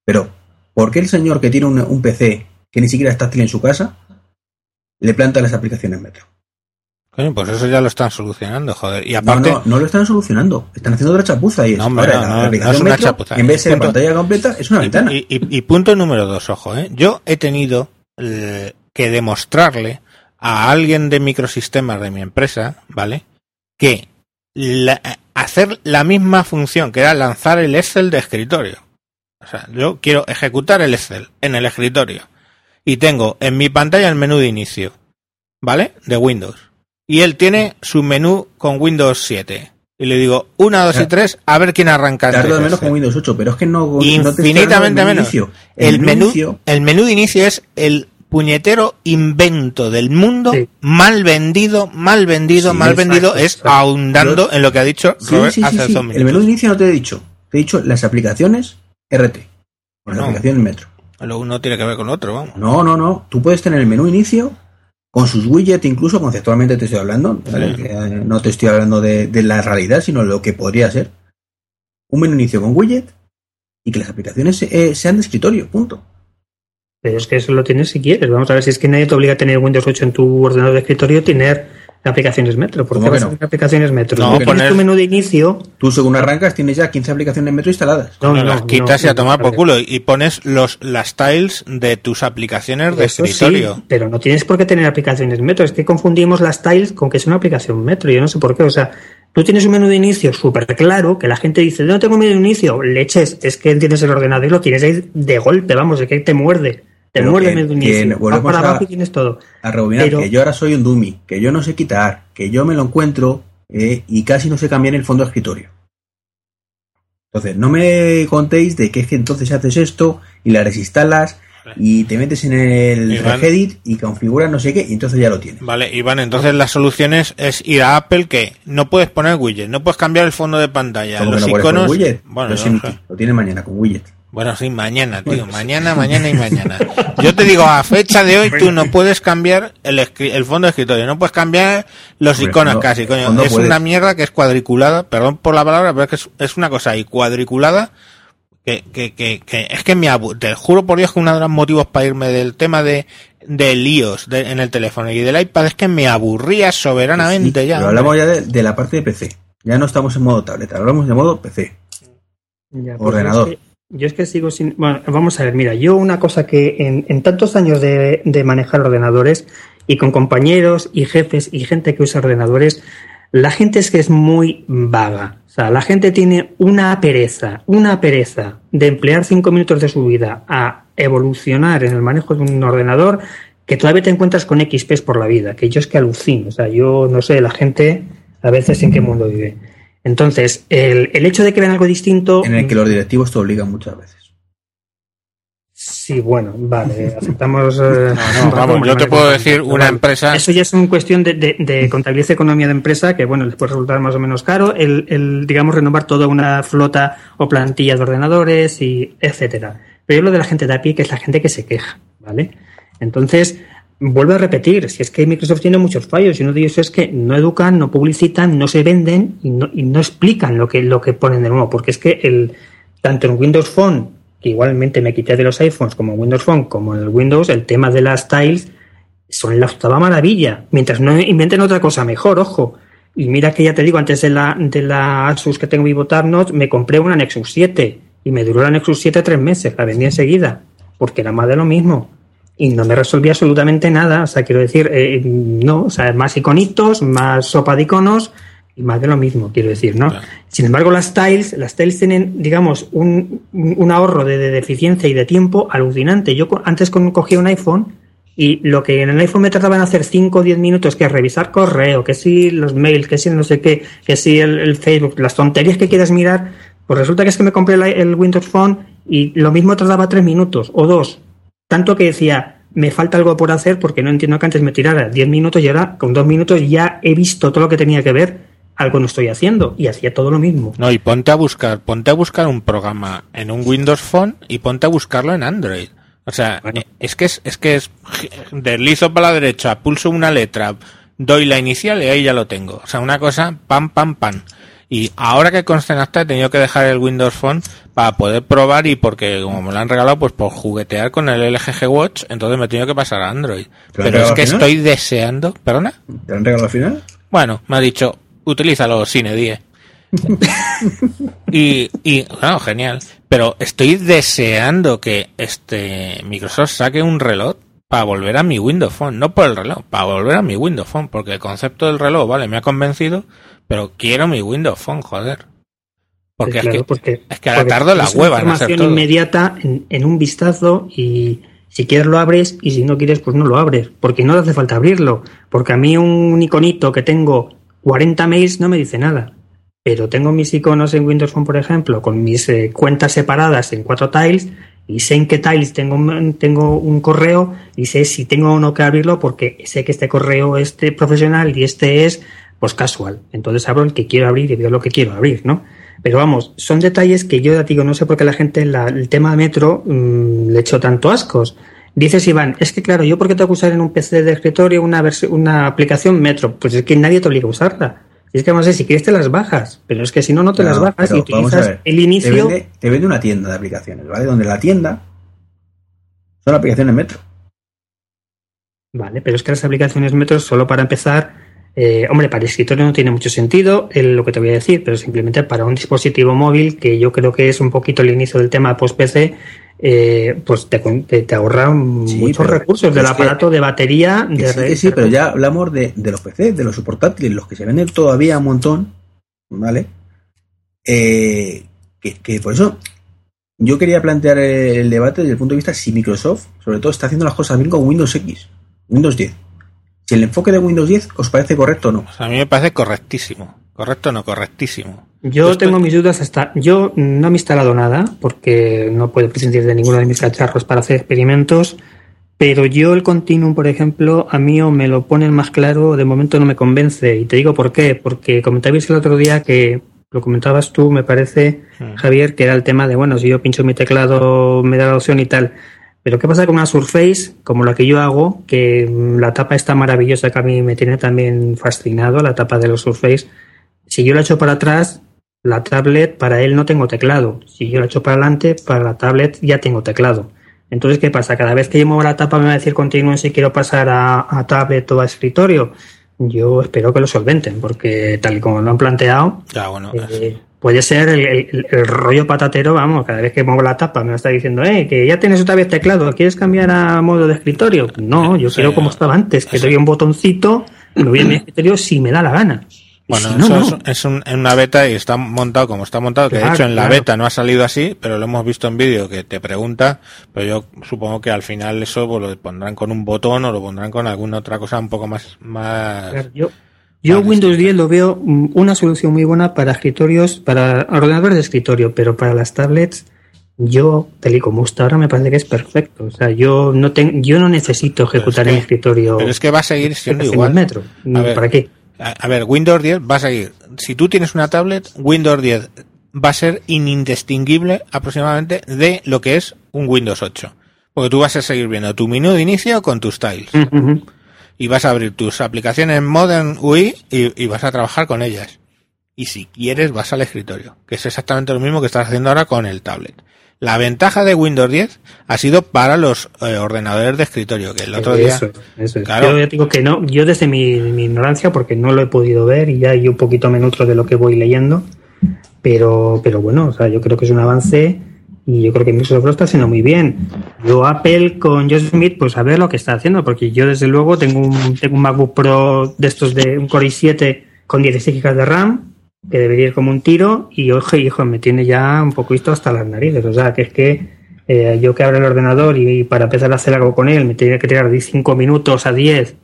Pero, ¿por qué el señor que tiene un, un PC que ni siquiera es táctil en su casa le planta las aplicaciones Metro? Coño, pues eso ya lo están solucionando, joder. Y No, aparte, no, no lo están solucionando. Están haciendo otra chapuza y es No, hombre, no, la es una Metro, chapuza. En vez de ser Punto. pantalla completa, es una y, ventana. y- y- y punto número dos, ojo, ¿eh? Yo he tenido eh, que demostrarle a alguien de microsistemas de mi empresa, ¿vale? Que la- hacer la misma función, que era lanzar el Excel de escritorio. O sea, yo quiero ejecutar el Excel en el escritorio. Y tengo en mi pantalla el menú de inicio, ¿vale? De Windows. Y él tiene su menú con Windows 7. Y le digo, 1, 2 y 3, a ver quién arranca Tarda menos con Windows 8, pero es que no. Infinitamente menos. inicio. El menú, inicio- el menú de inicio es el puñetero invento del mundo, Sí. mal vendido, mal vendido, Sí, mal exacto, vendido, es exacto. ahondando en lo que ha dicho Sí, Robert sí, sí, hace sí. dos El menú de inicio no te he dicho. Te he dicho las aplicaciones RT. O las No. aplicaciones Metro. Lo uno tiene que ver con lo otro, vamos. No, no, no. Tú puedes tener el menú inicio con sus widgets, incluso conceptualmente te estoy hablando. ¿vale? Sí. Que, eh, no te estoy hablando de, de la realidad, sino lo que podría ser. Un menú inicio con widget y que las aplicaciones eh, sean de escritorio, punto. Pero es que eso lo tienes si quieres. Vamos a ver si es que nadie te obliga a tener Windows 8 en tu ordenador de escritorio, tener aplicaciones Metro. ¿Por qué ¿Cómo vas que a no? tener aplicaciones Metro? No, No, tienes poner- tu menú de inicio. Tú, según arrancas, tienes ya 15 aplicaciones Metro instaladas. No, No, no, las quitas no, y a tomar no, por no. culo y pones los las tiles de tus aplicaciones de Eso sí, escritorio. pero no tienes por qué tener aplicaciones Metro. Es que confundimos las tiles con que es una aplicación Metro. Yo no sé por qué. O sea, tú tienes un menú de inicio súper claro que la gente dice, no tengo un menú de inicio. Leches, es que tienes el ordenador y lo tienes ahí de golpe. Vamos, es que te muerde. Te Pero muerde que- el inicio. Vas para a- abajo y tienes todo. A rebobinar, Pero- que yo ahora soy un dummy, que yo no sé quitar, que yo me lo encuentro eh, y casi no sé cambiar el fondo de escritorio. Entonces, no me contéis de que es que entonces haces esto y la desinstalas y te metes en el Iván. Regedit y configuras no sé qué y entonces ya lo tienes. Vale, Iván, entonces la solución es, es ir a Apple que no puedes poner widget, no puedes cambiar el fondo de pantalla, ¿Cómo que los no puedes poner iconos. widget? Bueno, Lo no sé. lo tienes mañana con widget. Bueno, sí, mañana, tío, mañana, mañana y mañana. <laughs> Yo te digo, a fecha de hoy tú no puedes cambiar el, el fondo de escritorio, no puedes cambiar los Hombre, iconos casi, coño. Es puedes. una mierda que es cuadriculada, perdón por la palabra, pero es que es, es una cosa ahí, cuadriculada, que, que, que, que es que me te juro por Dios que uno de los motivos para irme del tema de del iOS de- en el teléfono y del iPad es que me aburría soberanamente Sí, ya. Pero hablamos ya de, de la parte de PC. Ya no estamos en modo tableta, hablamos de modo PC. Ya, pues Ordenador. Es, que, yo es que sigo sin. Bueno, vamos a ver, mira, yo una cosa que en, en tantos años de, de manejar ordenadores y con compañeros y jefes y gente que usa ordenadores, la gente es que es muy vaga. O sea, la gente tiene una pereza, una pereza de emplear cinco minutos de su vida a evolucionar en el manejo de un ordenador que todavía te encuentras con XPs por la vida, que yo es que alucino. O sea, yo no sé, la gente a veces en qué mundo vive. Entonces, el, el hecho de que vean algo distinto. En el que los directivos te obligan muchas veces. Sí, bueno, vale, aceptamos. eh, <laughs> No, no, vamos, yo te puedo decir una Vale. empresa. Eso ya es una cuestión de, de, de contabilidad y economía de empresa que, bueno, les puede resultar más o menos caro el, el, digamos, renovar toda una flota o plantilla de ordenadores y etcétera. Pero yo lo de la gente de a pie, que es la gente que se queja, ¿vale? Entonces, vuelvo a repetir, si es que Microsoft tiene muchos fallos y uno de ellos es que no educan, no publicitan, no se venden y no, explican lo que, lo que ponen de nuevo, porque es que el, tanto en Windows Phone, que igualmente me quité de los iPhones como en Windows Phone, como en el Windows, el tema de las tiles son la octava maravilla, mientras no inventen otra cosa mejor, ojo. Y mira que ya te digo, antes de la, de la Asus que tengo Vivo Tab Note, me compré una Nexus 7 y me duró la Nexus 7 tres meses, la vendí enseguida, porque era más de lo mismo. Y no me resolvía absolutamente nada, o sea, quiero decir, eh, no, o sea, más iconitos, más sopa de iconos y más de lo mismo, quiero decir, ¿no? Claro. Sin embargo, las tiles, las tiles tienen, digamos, un, un ahorro de, de, de eficiencia y de tiempo alucinante. Yo antes cogía un iPhone y lo que en el iPhone me tardaba en hacer 5 o 10 minutos, que es revisar correo, que si los mails, que si no sé qué, que si el, el Facebook, las tonterías que quieras mirar, pues resulta que es que me compré el, el Windows Phone y lo mismo tardaba 3 minutos o 2. Tanto que decía, me falta algo por hacer porque no entiendo que antes me tirara 10 minutos y ahora con 2 minutos ya he visto todo lo que tenía que ver, algo no estoy haciendo y hacía todo lo mismo. No, y ponte a buscar, ponte a buscar un programa en un Windows Phone y ponte a buscarlo en Android. O sea, Bueno. eh, es que es, es que es deslizo para la derecha, pulso una letra, doy la inicial y ahí ya lo tengo. O sea, una cosa, pam, pam, pam. Y ahora que conste en acta he tenido que dejar el Windows Phone para poder probar y porque como me lo han regalado, pues por juguetear con el LG Watch, entonces me he tenido que pasar a Android. ¿Te lo han Pero es que estoy deseando, ¿perdona? ¿Te han regalado al final? Bueno, me ha dicho, utilízalo, Cine 10. y, y, bueno, genial. Pero estoy deseando que este Microsoft saque un reloj para volver a mi Windows Phone. No por el reloj, para volver a mi Windows Phone. Porque el concepto del reloj, vale, me ha convencido, pero quiero mi Windows Phone, joder. Porque, es, claro, que, porque- es que ahora porque tardo la es una hueva en hacer información inmediata en, en un vistazo y si quieres lo abres y si no quieres pues no lo abres porque no te hace falta abrirlo. Porque a mí un iconito que tengo 40 mails no me dice nada. Pero tengo mis iconos en Windows Phone por ejemplo con mis eh, cuentas separadas en cuatro tiles y sé en qué tiles tengo, un- tengo un correo y sé si tengo o no que abrirlo porque sé que este correo es de profesional y este es pues casual. Entonces abro el que quiero abrir y veo lo que quiero abrir ¿no? Pero vamos, son detalles que yo ya digo, no sé por qué la gente, la- el tema metro, mmm, le echo tanto ascos. Dices, Iván, es que claro, yo por qué tengo que usar en un PC de escritorio una, una aplicación metro. Pues es que nadie te obliga a usarla. Es que a ver, si quieres te las bajas, pero es que si no, no te las No, bajas y utilizas el Te inicio. vende, te vende una tienda de aplicaciones, ¿vale? Donde la tienda son aplicaciones Metro. Vale, pero es que las aplicaciones metro, solo para empezar, eh, hombre, para escritorio no tiene mucho sentido lo que te voy a decir, pero simplemente para un dispositivo móvil, que yo creo que es un poquito el inicio del tema post-PC, eh, pues te, te, ahorra Sí, muchos recursos del que- aparato de batería. De sí, red- sí, pero ya hablamos de, de los PC, de los portátiles, los que se venden todavía un montón, ¿vale? Eh, que, que por eso yo quería plantear el debate desde el punto de vista si Microsoft, sobre todo, está haciendo las cosas bien con Windows X, Windows 10. Si el enfoque de Windows 10 os parece correcto o no. Sea, a mí me parece correctísimo. ¿Correcto o no? Correctísimo. Yo tengo mis dudas hasta. Yo no me he instalado nada porque no puedo prescindir de ninguno de mis cacharros para hacer experimentos. Pero yo el Continuum, por ejemplo, a mí o me lo ponen más claro, de momento no me convence. Y te digo por qué. Porque comentabais el otro día que lo comentabas tú, me parece, Hmm. Javier, que era el tema de, bueno, si yo pincho mi teclado, me da la opción y tal. Pero ¿qué pasa con una Surface, como la que yo hago, que mm, la tapa está maravillosa, que a mí me tiene también fascinado, la tapa de los Surface? Si yo la echo para atrás, la tablet, para él no tengo teclado. Si yo la echo para adelante, para la tablet ya tengo teclado. Entonces, ¿qué pasa? Cada vez que yo muevo la tapa me va a decir continuo si quiero pasar a, a tablet o a escritorio. Yo espero que lo solventen, porque tal y como lo han planteado, Ya, bueno. eh, puede ser el, el- el rollo patatero, vamos, cada vez que muevo la tapa me estar diciendo, eh, que ya tienes otra vez teclado, ¿quieres cambiar a modo de escritorio? No, yo Sí, quiero como estaba antes, que doy un botoncito, me voy a mi escritorio si me da la gana. Bueno, si no, eso no. es, es un- en una beta y está montado como está montado, que de hecho en la claro. beta no ha salido así, pero lo hemos visto en vídeo que te pregunta, pero yo supongo que al final eso pues, lo pondrán con un botón o lo pondrán con alguna otra cosa un poco más... más... Claro, Yo, yo Windows sí. 10 lo veo mm, una solución muy buena para escritorios, para ordenadores de escritorio, pero para las tablets, yo, tal y como está ahora, me parece que es perfecto. O sea, yo no tengo, yo no necesito ejecutar en escritorio Pero es que va a seguir siendo igual. metro. A ver. ¿Para qué? A, a ver, Windows 10 va a seguir. Si tú tienes una tablet, Windows 10 va a ser indistinguible aproximadamente de lo que es un Windows 8. Porque tú vas a seguir viendo tu menú de inicio con tus tiles. Y vas a abrir tus aplicaciones Modern UI y, y vas a trabajar con ellas. Y si quieres, vas al escritorio, que es exactamente lo mismo que estás haciendo ahora con el tablet. La ventaja de Windows 10 ha sido para los eh, ordenadores de escritorio, que el otro día... Eso, eso es. Claro. Yo ya digo que no, yo desde mi, mi ignorancia, porque no lo he podido ver y ya hay un poquito me nutro de lo que voy leyendo, pero, pero bueno, o sea, yo creo que es un avance y yo creo que Microsoft lo está haciendo muy bien. Yo Apple con Josh Smith, pues a ver lo que está haciendo, porque yo desde luego tengo un, tengo un MacBook Pro de estos de un Core i7 con 16 GB de RAM, que debería ir como un tiro, y ojo, hijo, me tiene ya un poco visto hasta las narices, o sea, que es que eh, yo que abro el ordenador y, para empezar a hacer algo con él me tiene que tirar de 5 minutos a 10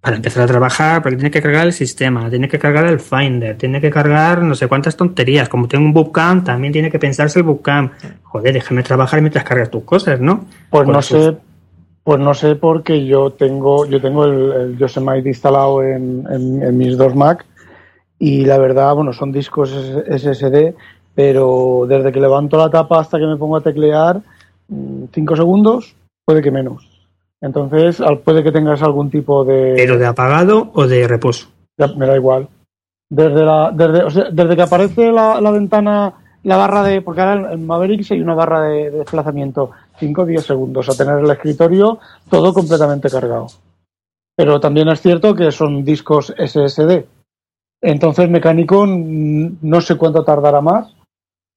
para empezar a trabajar, porque tiene que cargar el sistema, tiene que cargar el Finder, tiene que cargar no sé cuántas tonterías. Como tengo un bootcamp, también tiene que pensarse el bootcamp. Joder, déjame trabajar mientras cargas tus cosas, ¿no? Pues Por no sé, pues no sé porque yo tengo, yo tengo el, el Yosemite instalado en, en- en mis dos Mac y la verdad, bueno, son discos SSD, pero desde que levanto la tapa hasta que me pongo a teclear, mm, cinco segundos, puede que menos. Entonces, puede que tengas algún tipo de... Pero de apagado o de reposo. Ya, me da igual. Desde la, desde, o sea, desde que aparece la, la ventana, la barra de, porque ahora en Mavericks hay una barra de, de desplazamiento, 5 o 10 segundos a tener el escritorio todo completamente cargado. Pero también es cierto que son discos SSD. Entonces, mecánico, no sé cuánto tardará más,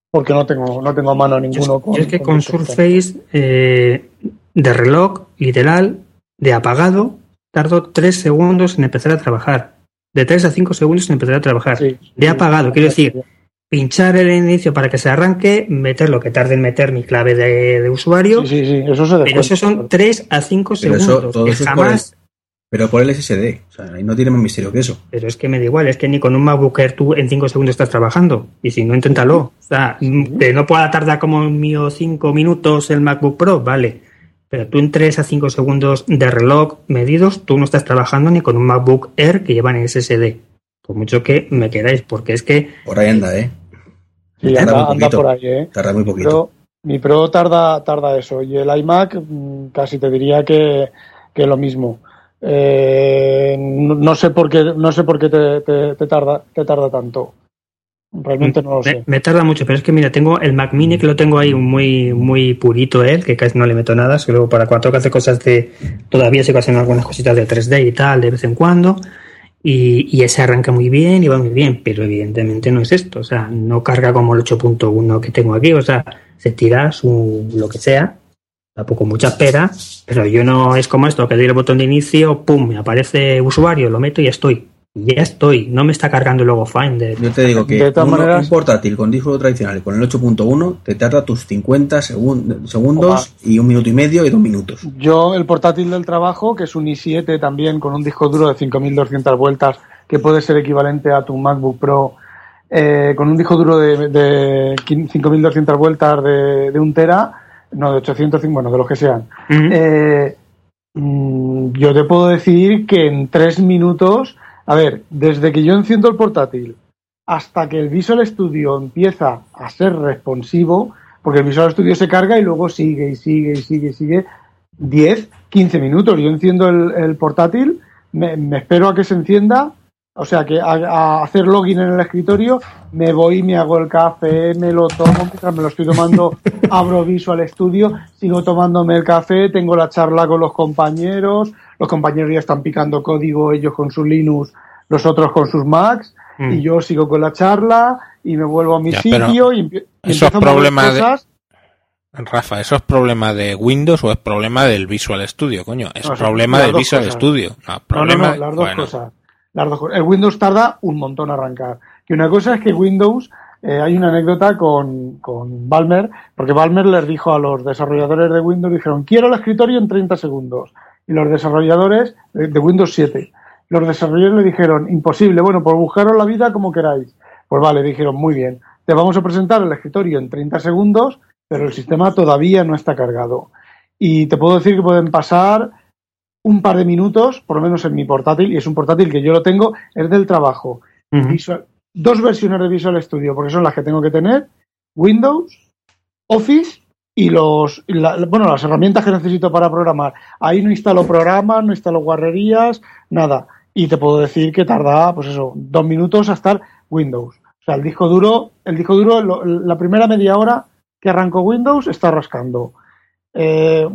porque no tengo, no tengo a mano Yo, ninguno. yo es que con discos Surface eh, de reloj, literal, de apagado, tardo 3 segundos en empezar a trabajar. De 3 a 5 segundos en empezar a trabajar. Sí. de apagado, quiero decir, pinchar el inicio para que se arranque, meter lo que tarde en meter mi clave de, de usuario, Sí, sí, sí, eso se pero eso son 3 a 5 Pero eso- segundos. todo que eso es por jamás, Pero por el SSD. O sea, ahí no tiene más misterio que eso. pero es que me da igual, es que ni con un MacBook Air tú en 5 segundos estás trabajando. Y si no, inténtalo. O sea, que no pueda tardar como el mío 5 minutos el MacBook Pro, vale. Pero tú en 3 a 5 segundos de reloj medidos, tú no estás trabajando ni con un MacBook Air que llevan en SSD. Por mucho que me queráis, porque es que Por ahí anda, ¿eh? Sí, Tarda anda, muy anda poquito. por ahí, ¿eh? Tarda muy poquito. Pro- mi Pro tarda, tarda eso. Y el iMac mm, casi te diría que, que lo mismo. Eh, no, no sé por qué, no sé por qué te, te- te tarda, te tarda tanto. Realmente no lo Me, sé. me tarda mucho, pero es que mira, tengo el Mac Mini que lo tengo ahí muy muy purito él, que casi no le meto nada, solo para cuando que hacer cosas de todavía sigo haciendo algunas cositas de 3D y tal de vez en cuando. Y, y ese arranca muy bien y va muy bien, pero evidentemente no es esto, o sea, no carga como el 8.1 que tengo aquí, o sea, se tira su lo que sea, tampoco mucha espera, pero yo no es como esto, que doy el botón de inicio, pum, me aparece usuario, lo meto y estoy. Ya estoy. No me está cargando luego Finder. Yo te digo que De todas uno- maneras- un portátil con disco duro tradicional con el 8.1 te tarda tus 50 segun- segundos y un minuto y medio y dos minutos. Yo, el portátil del trabajo, que es un i7 también con un disco duro de 5200 vueltas, que puede ser equivalente a tu MacBook Pro, eh, con un disco duro de, de 5200 vueltas de, de un tera, no de 850, bueno, de los que sean. Eh, mm, yo te puedo decir que en tres minutos, a ver, desde que yo enciendo el portátil hasta que el Visual Studio empieza a ser responsivo, porque el Visual Studio se carga y luego sigue y sigue y sigue y sigue 10, 15 minutos. Yo enciendo el, el portátil, me, me espero a que se encienda, o sea, que a, a hacer login en el escritorio, me voy, me hago el café, me lo tomo, mientras me lo estoy tomando, <laughs> abro Visual Studio, sigo tomándome el café, tengo la charla con los compañeros, los compañeros ya están picando código, ellos con su Linux, los otros con sus Macs, Mm. y yo sigo con la charla y me vuelvo a mi Ya, sitio y, y eso empiezo es a mover problema de-. Rafa, ¿eso es problema de Windows o es problema del Visual Studio, coño? Es No, problema del Visual cosas. Studio. No, No, no, problema, no, las dos bueno, cosas. Las dos cosas. El Windows tarda un montón a arrancar. Y una cosa es que Windows, eh, hay una anécdota con, con Balmer, porque Balmer les dijo a los desarrolladores de Windows, dijeron, quiero el escritorio en 30 segundos. Y los desarrolladores de, de Windows 7, los desarrolladores le dijeron, imposible, bueno, pues buscaros la vida como queráis. Pues vale, dijeron, muy bien, te vamos a presentar el escritorio en 30 segundos, pero el sistema todavía no está cargado. Y te puedo decir que pueden pasar un par de minutos, por lo menos en mi portátil, y es un portátil que yo lo tengo, es del trabajo. Visual- dos versiones de Visual Studio, porque son las que tengo que tener, Windows, Office y los la- bueno las herramientas que necesito para programar. Ahí no instalo programas, no instalo guarrerías, nada. Y te puedo decir que tarda, pues eso, dos minutos a estar Windows. O sea, el disco duro, el disco duro, lo- la primera media hora que arranco Windows está rascando. Eh,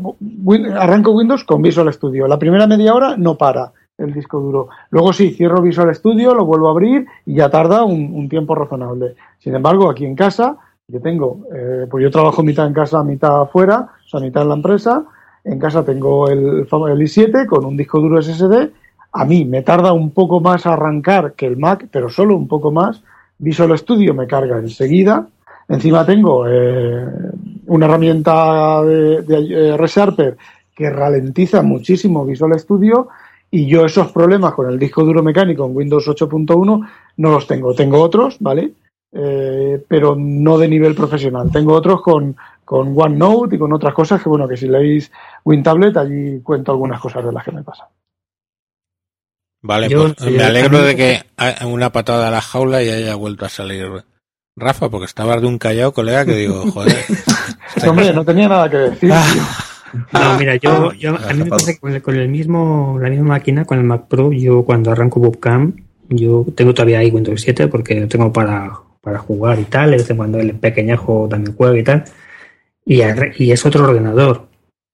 Win- arranco Windows con Visual Studio. La primera media hora no para el disco duro. Luego sí, cierro Visual Studio, lo vuelvo a abrir y ya tarda un tiempo razonable. Sin embargo, aquí en casa, yo tengo, eh, pues yo trabajo mitad en casa, mitad afuera, o sea, mitad en la empresa. En casa tengo el, fam- el i7 con un disco duro SSD. A mí me tarda un poco más arrancar que el Mac, pero solo un poco más. Visual Studio me carga enseguida. Encima tengo eh, una herramienta de, de eh, ReSharper que ralentiza muchísimo Visual Studio y yo esos problemas con el disco duro mecánico en Windows 8.1 no los tengo. Tengo otros, ¿vale? Eh, pero no de nivel profesional. Tengo otros con, con OneNote y con otras cosas que, bueno, que si leéis WinTablet, allí cuento algunas cosas de las que me pasan. Vale, Yo- pues me alegro a mí- de que una patada a la jaula y haya vuelto a salir Rafa, porque estabas de un callado, colega, que digo, <laughs> joder. Hombre, no tenía nada que decir. Ah. No, mira, yo, yo a mí me pasa que con el, con el mismo, la misma máquina, con el Mac Pro, yo cuando arranco Bootcamp, yo tengo todavía ahí Windows 7 porque lo tengo para, para jugar y tal, de vez en cuando el pequeñajo también juega y tal, y, y es otro ordenador,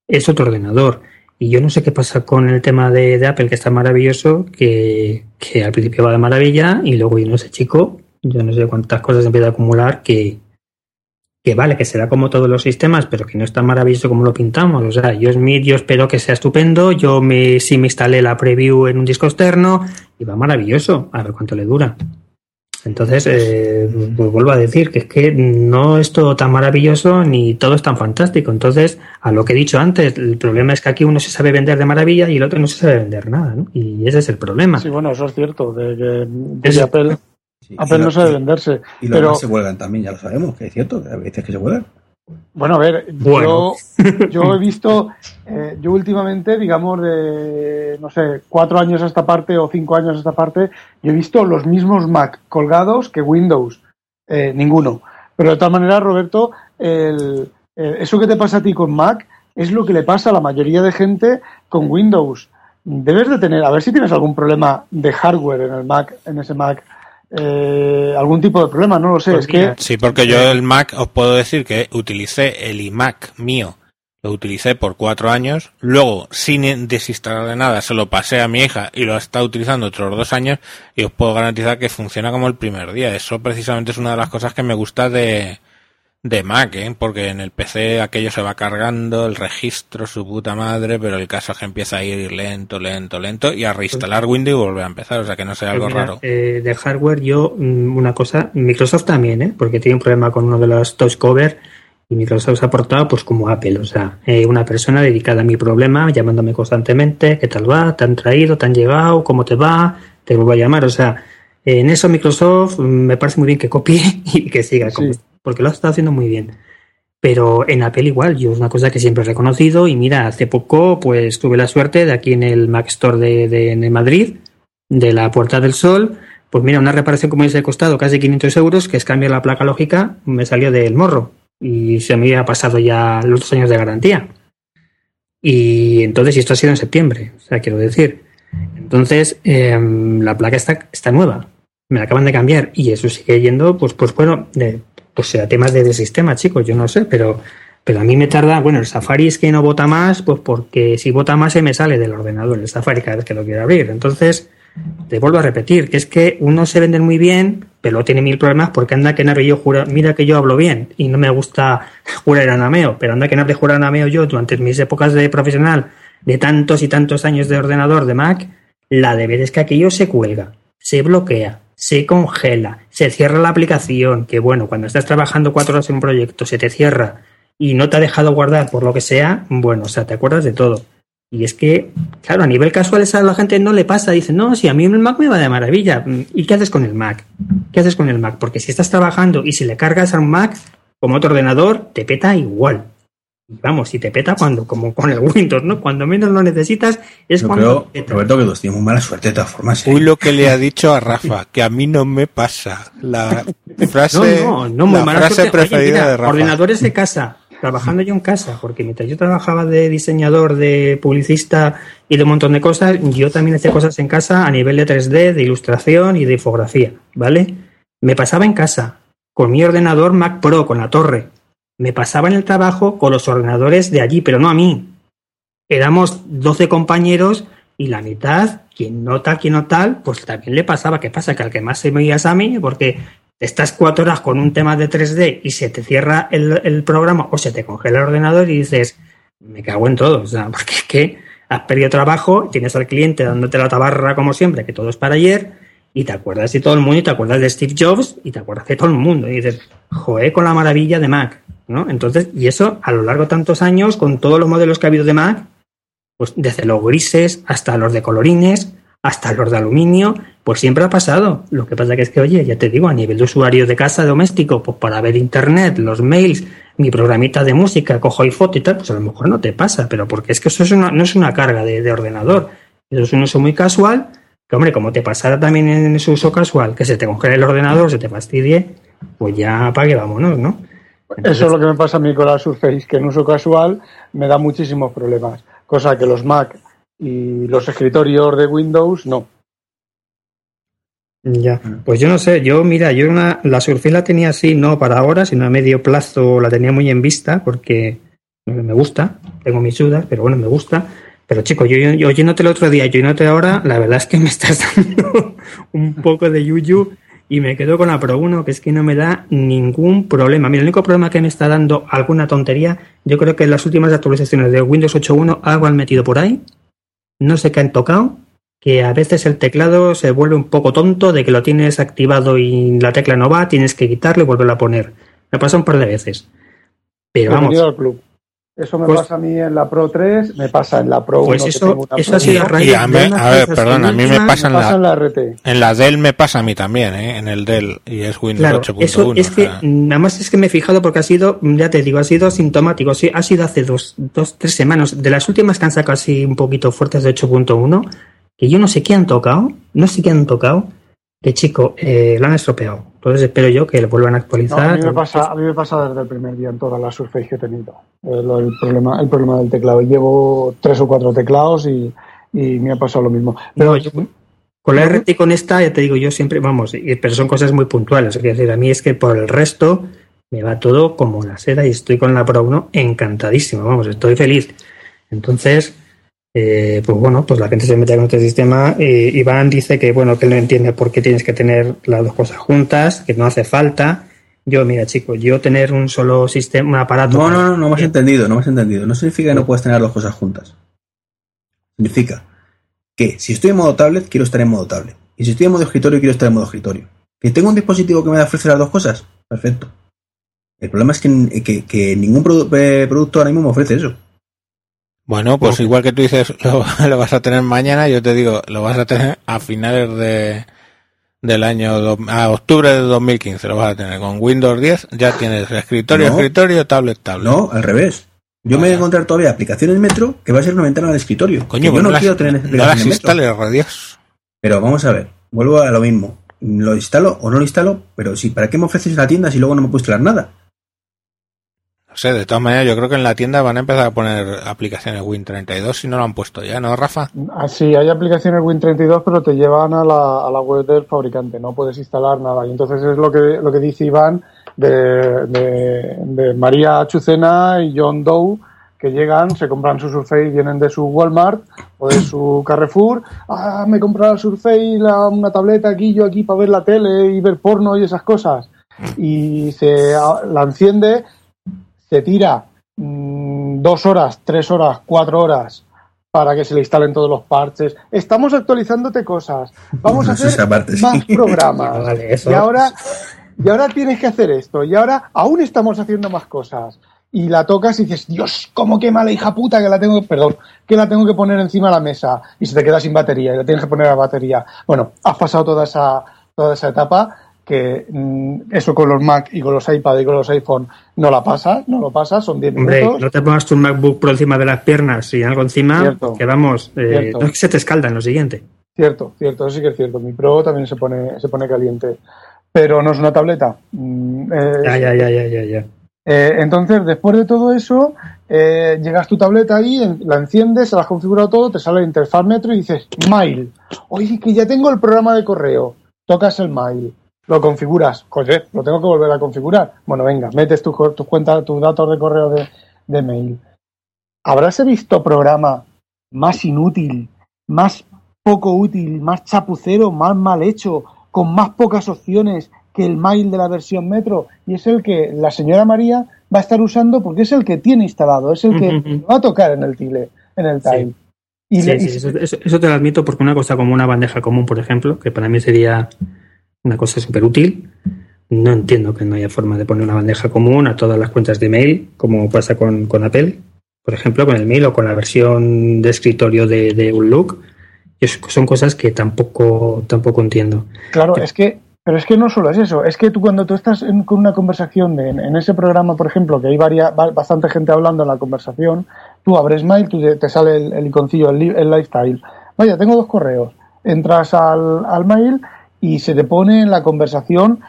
es otro ordenador. Y yo no sé qué pasa con el tema de, de Apple, que está maravilloso, que, que al principio va de maravilla y luego yo no sé, chico, yo no sé cuántas cosas empieza a acumular que, que vale, que será como todos los sistemas, pero que no es tan maravilloso como lo pintamos. O sea, yo Smith, yo espero que sea estupendo. Yo me, sí me instalé la preview en un disco externo y va maravilloso. A ver cuánto le dura. Entonces, eh, pues vuelvo a decir que es que no es todo tan maravilloso ni todo es tan fantástico. Entonces, a lo que he dicho antes, el problema es que aquí uno se sabe vender de maravilla y el otro no se sabe vender nada, ¿no? Y ese es el problema. Sí, bueno, eso es cierto, de que de Apple, Sí, Apple y no sabe venderse. Y los Pero, demás se huelgan también, ya lo sabemos, que es cierto, que a veces que se huelgan. Bueno, a ver, Bueno. yo, yo he visto, eh, yo últimamente, digamos, de, no sé, cuatro años a esta parte o cinco años a esta parte, yo he visto los mismos Mac colgados que Windows. Eh, ninguno. Pero de todas maneras, Roberto, el, eh, eso que te pasa a ti con Mac es lo que le pasa a la mayoría de gente con Windows. Debes de tener, a ver si tienes algún problema de hardware en el Mac, en ese Mac, eh, algún tipo de problema, no lo sé. Pues es mira, que Sí, porque yo el Mac os puedo decir que utilicé el iMac mío, lo utilicé por cuatro años, luego sin desinstalar nada se lo pasé a mi hija y lo está utilizando otros dos años y os puedo garantizar que funciona como el primer día. Eso precisamente es una de las cosas que me gusta de, de Mac, ¿eh? porque en el PC aquello se va cargando, el registro, su puta madre, pero el caso es que empieza a ir lento, lento, lento y a reinstalar Windows y volver a empezar, o sea que no sea algo Pues mira, raro. eh, de hardware, yo, mm, una cosa, Microsoft también, ¿eh? porque tiene un problema con uno de los touch cover y Microsoft se ha portado pues como Apple, o sea, eh, una persona dedicada a mi problema, llamándome constantemente, ¿qué tal va? ¿Te han traído? ¿Te han llegado? ¿Cómo te va? Te vuelvo a llamar, o sea, en eso Microsoft mm, me parece muy bien que copie <laughs> y que siga, como- Sí. Porque lo ha estado haciendo muy bien. Pero en Apple igual, yo es una cosa que siempre he reconocido y mira, hace poco pues tuve la suerte de aquí en el Mac Store de, de- Madrid, de la Puerta del Sol, pues mira, una reparación como ese costado casi 500 euros, que es cambiar la placa lógica, me salió del morro y se me había pasado ya los dos años de garantía. Y entonces, y esto ha sido en septiembre, o sea, quiero decir. Entonces, em, la placa está, está nueva, me la acaban de cambiar y eso sigue yendo, pues, pues bueno, pues a temas de, sistema, chicos, yo no sé, pero, pero a mí me tarda, bueno, el Safari es que no vota más, pues porque si vota más se me sale del ordenador el Safari cada vez que lo quiero abrir. Entonces, te vuelvo a repetir, que es que uno se vende muy bien, pero tiene mil problemas porque anda que nabe yo jura, mira que yo hablo bien y no me gusta <laughs> jurar anameo, pero anda que nabe jurar anameo yo durante mis épocas de profesional de tantos y tantos años de ordenador de Mac, la de ver es que aquello se cuelga, se bloquea, se congela, se cierra la aplicación, que bueno, cuando estás trabajando cuatro horas en un proyecto se te cierra y no te ha dejado guardar por lo que sea, bueno, o sea, te acuerdas de todo. Y es que, claro, a nivel casual esa a la gente no le pasa. Dice, no, si a mí el Mac me va de maravilla. ¿Y qué haces con el Mac? ¿Qué haces con el Mac? Porque si estás trabajando y si le cargas a un Mac como otro ordenador, te peta igual. Y vamos, si te peta cuando, como con el Windows, ¿no? Cuando menos lo necesitas es Yo cuando creo, te peta. Roberto, que los tiene muy mala suerte de todas formas. ¿eh? Uy, lo que le ha dicho a Rafa, que a mí no me pasa. La <laughs> frase, No, no, no, muy la mala frase suerte. Oye, preferida mira, de Rafa. Ordenadores de casa, trabajando yo en casa, porque mientras yo trabajaba de diseñador, de publicista y de un montón de cosas, yo también hacía cosas en casa a nivel de 3D, de ilustración y de infografía, ¿vale? Me pasaba en casa con mi ordenador Mac Pro, con la torre. Me pasaba en el trabajo con los ordenadores de allí, pero no a mí. Éramos 12 compañeros y la mitad, quien no tal, quien no tal, pues también le pasaba. ¿Qué pasa? Que al que más se me es a mí, porque estás cuatro horas con un tema de 3D y se te cierra el, el programa o se te congela el ordenador y dices, me cago en todo. O sea, <laughs> porque es que has perdido trabajo, tienes al cliente dándote la tabarra como siempre, que todo es para ayer, y te acuerdas de todo el mundo, y te acuerdas de Steve Jobs, y te acuerdas de todo el mundo. Y dices, joder, con la maravilla de Mac. ¿No? Entonces, y eso a lo largo de tantos años, con todos los modelos que ha habido de Mac, pues desde los grises hasta los de colorines, hasta los de aluminio, pues siempre ha pasado. Lo que pasa que es que, oye, ya te digo, a nivel de usuario de casa doméstico, pues para ver internet, los mails, mi programita de música, cojo y foto y tal, pues a lo mejor no te pasa, pero porque es que eso es una, no es una carga de, de ordenador. Eso es un uso muy casual, que hombre, como te pasara también en ese uso casual, que se te congele el ordenador, se te fastidie, pues ya apague, vámonos, ¿no? Eso es lo que me pasa a mí con la Surface, que en uso casual me da muchísimos problemas, cosa que los Mac y los escritorios de Windows no. Ya, pues yo no sé, yo mira, yo una, la Surface la tenía así, no para ahora, sino a medio plazo la tenía muy en vista porque me gusta, tengo mis dudas, pero bueno, me gusta. Pero chico, yo, yo oyéndote el otro día, yo oyéndote ahora, la verdad es que me estás <laughs> dando un poco de yuyu y me quedo con la Pro 1, que es que no me da ningún problema. Mira, el único problema que me está dando alguna tontería, yo creo que en las últimas actualizaciones de Windows 8.1 algo han metido por ahí, no sé qué han tocado, que a veces el teclado se vuelve un poco tonto de que lo tienes activado y la tecla no va, tienes que quitarlo y volverlo a poner. Me pasa un par de veces. Pero vamos, al club. Eso me Pues- pasa a mí en la Pro 3, me pasa en la Pro 1. Pues que eso- tengo una eso sido a 1, raíz Y a, mí- ver, perdón, a mí me pasa en me pasa la, en la RT. en la Dell me pasa a mí también, ¿eh? En el Dell, y es Windows Claro, 8.1. eso es que nada más es que me he fijado porque ha sido, ya te digo, ha sido asintomático. Sí, ha sido hace dos, dos, tres semanas. De las últimas que han sacado así un poquito fuertes de 8.1, que yo no sé qué han tocado, no sé qué han tocado, que chico, eh, lo han estropeado. Entonces espero yo que lo vuelvan a No, actualizar. a, mí me pasa, a mí me pasa desde el primer día en todas las Surface que he tenido. Eh, El problema, el problema del teclado. Llevo tres o cuatro teclados y, y me ha pasado lo mismo. Pero No, yo- con la RT y con esta, ya te digo, yo siempre, vamos, pero son cosas muy puntuales. Es decir, a mí es que por el resto me va todo como la seda y estoy con la Pro 1 encantadísimo, vamos, estoy feliz. Entonces, eh, pues bueno, pues la gente se mete con este sistema. Eh, Iván dice que, bueno, que no entiende por qué tienes que tener las dos cosas juntas, que no hace falta. Yo, mira, chicos, yo tener un solo sistema, un aparato. No, no, no, no me has entendido, no me has entendido. No significa que no puedas tener las dos cosas juntas. Significa que si estoy en modo tablet, quiero estar en modo tablet. Y si estoy en modo escritorio, quiero estar en modo escritorio. ¿Que tengo un dispositivo que me ofrece las dos cosas? Perfecto. El problema es que, que- que ningún produ- eh, producto ahora mismo me ofrece eso. Bueno, pues igual que tú dices, <laughs> lo, lo vas a tener mañana, yo te digo, lo vas a tener a finales de del año, do- a octubre de 2015, lo vas a tener con Windows 10, ya tienes escritorio, No. escritorio, tablet, tablet. No, al revés. Yo me voy a encontrar todavía aplicaciones Metro que va a ser una ventana del escritorio. Coño, yo pues no, las- quiero tener no aplicaciones las Metro. instales, radios. Pero vamos a ver, vuelvo a lo mismo. Lo instalo o no lo instalo, pero sí, ¿para qué me ofreces la tienda si luego no me puedo instalar nada? No sé, de todas maneras, yo creo que en la tienda van a empezar a poner aplicaciones Win32 si no lo han puesto ya, ¿no, Rafa? Así, hay aplicaciones Win32, pero te llevan a la, a la web del fabricante, no puedes instalar nada. Y entonces es lo que, lo que dice Iván de, de, María Chucena y John Doe, que llegan, se compran su Surface, vienen de su Walmart o de su Carrefour. Ah, me he comprado la Surface, la- una tableta aquí, yo aquí para ver la tele y ver porno y esas cosas. Y se la enciende, se tira mm, dos horas, tres horas, cuatro horas para que se le instalen todos los parches. Estamos actualizándote cosas. Vamos a <laughs> No hacer sí. más programas. <laughs> Vale, eso. Y ahora, y ahora tienes que hacer esto. Y ahora aún estamos haciendo más cosas. Y la tocas y dices, Dios, cómo quema la hija puta que la tengo, perdón, que la tengo que poner encima de la mesa. Y se te queda sin batería y la tienes que poner a batería. Bueno, has pasado toda esa, toda esa etapa que mm, eso con los Mac y con los iPad y con los iPhone no la pasas, no lo pasas, son 10 Hombre, minutos. no te pongas tu MacBook por encima de las piernas y algo encima, Cierto. que vamos, eh, no es que se te escalda en lo siguiente. Cierto, cierto, eso sí que es cierto. Mi Pro también se pone, se pone caliente. Pero no es una tableta. Mm, eh, Ya, ya, ya, ya, ya, ya. eh, entonces, después de todo eso, eh, llegas tu tableta ahí, la enciendes, se la has configurado todo, te sale la interfaz Metro y dices Mail. Oye, que ya tengo el programa de correo. Tocas el Mail, lo configuras. Joder, lo tengo que volver a configurar. Bueno, venga, metes tus tus cuentas, tus datos de correo de, de mail. ¿Habrás visto programa más inútil, más poco útil, más chapucero, más mal hecho, con más pocas opciones que el mail de la versión Metro? Y es el que la señora María va a estar usando porque es el que tiene instalado, es el que va a tocar en el tile, en el Sí. tile. Y Sí, le- sí, eso- eso te lo admito porque una cosa como una bandeja común, por ejemplo, que para mí sería una cosa súper útil, no entiendo que no haya forma de poner una bandeja común a todas las cuentas de mail, como pasa con, con Apple, por ejemplo, con el mail o con la versión de escritorio de, de Outlook. Es- son cosas que tampoco, tampoco entiendo. Claro, es que, pero es que no solo es eso, es que tú cuando tú estás en- con una conversación de- en, en ese programa, por ejemplo, que hay varia- bastante gente hablando en la conversación, tú abres Mail, tú te, te sale el, el iconcillo, el, el lifestyle. Vaya, tengo dos correos. Entras al, al mail y se te pone en la conversación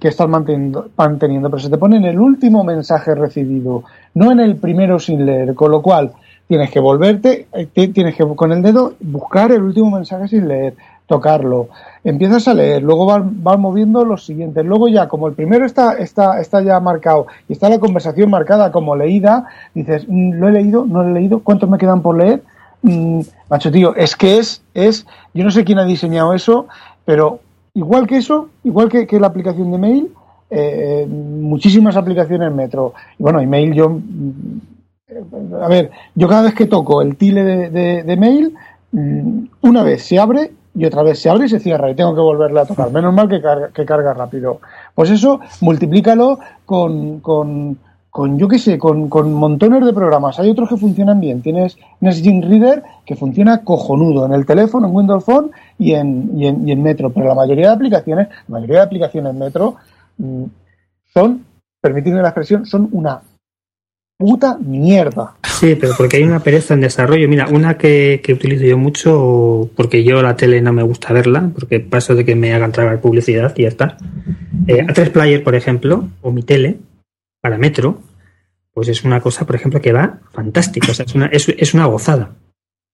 que estás manteniendo, pero se te pone en el último mensaje recibido, no en el primero sin leer, con lo cual tienes que volverte, eh, ti- tienes que con el dedo buscar el último mensaje sin leer, tocarlo, empiezas a leer, luego vas, vas moviendo los siguientes, luego ya como el primero está, está, está ya marcado y está la conversación marcada como leída, dices, "Mm, lo he leído, no lo he leído, ¿cuántos me quedan por leer? Mm, macho tío, es que es, es, yo no sé quién ha diseñado eso, pero igual que eso, igual que, la aplicación de mail, eh, muchísimas aplicaciones Metro. Y bueno, email yo, mm, a ver, yo cada vez que toco el tile de, de- de mail, mm, una vez se abre y otra vez se abre y se cierra y tengo que volverle a tocar. Menos mal que carga, que carga rápido. Pues eso, multiplícalo con, con, con yo qué sé, con, con montones de programas. Hay otros que funcionan bien. Tienes NetGen Reader que funciona cojonudo en el teléfono, en Windows Phone y en, y en, y en Metro. Pero la mayoría de aplicaciones, la mayoría de aplicaciones Metro mm, son, permitidme la expresión, son una puta mierda. Sí, pero porque hay una pereza en desarrollo. Mira, una que, que utilizo yo mucho, porque yo la tele no me gusta verla, porque paso de que me hagan tragar publicidad y ya está. Eh, A3 Player, por ejemplo, o mi tele, para Metro, pues es una cosa, por ejemplo, que va fantástica. O sea, es una, es, es una gozada.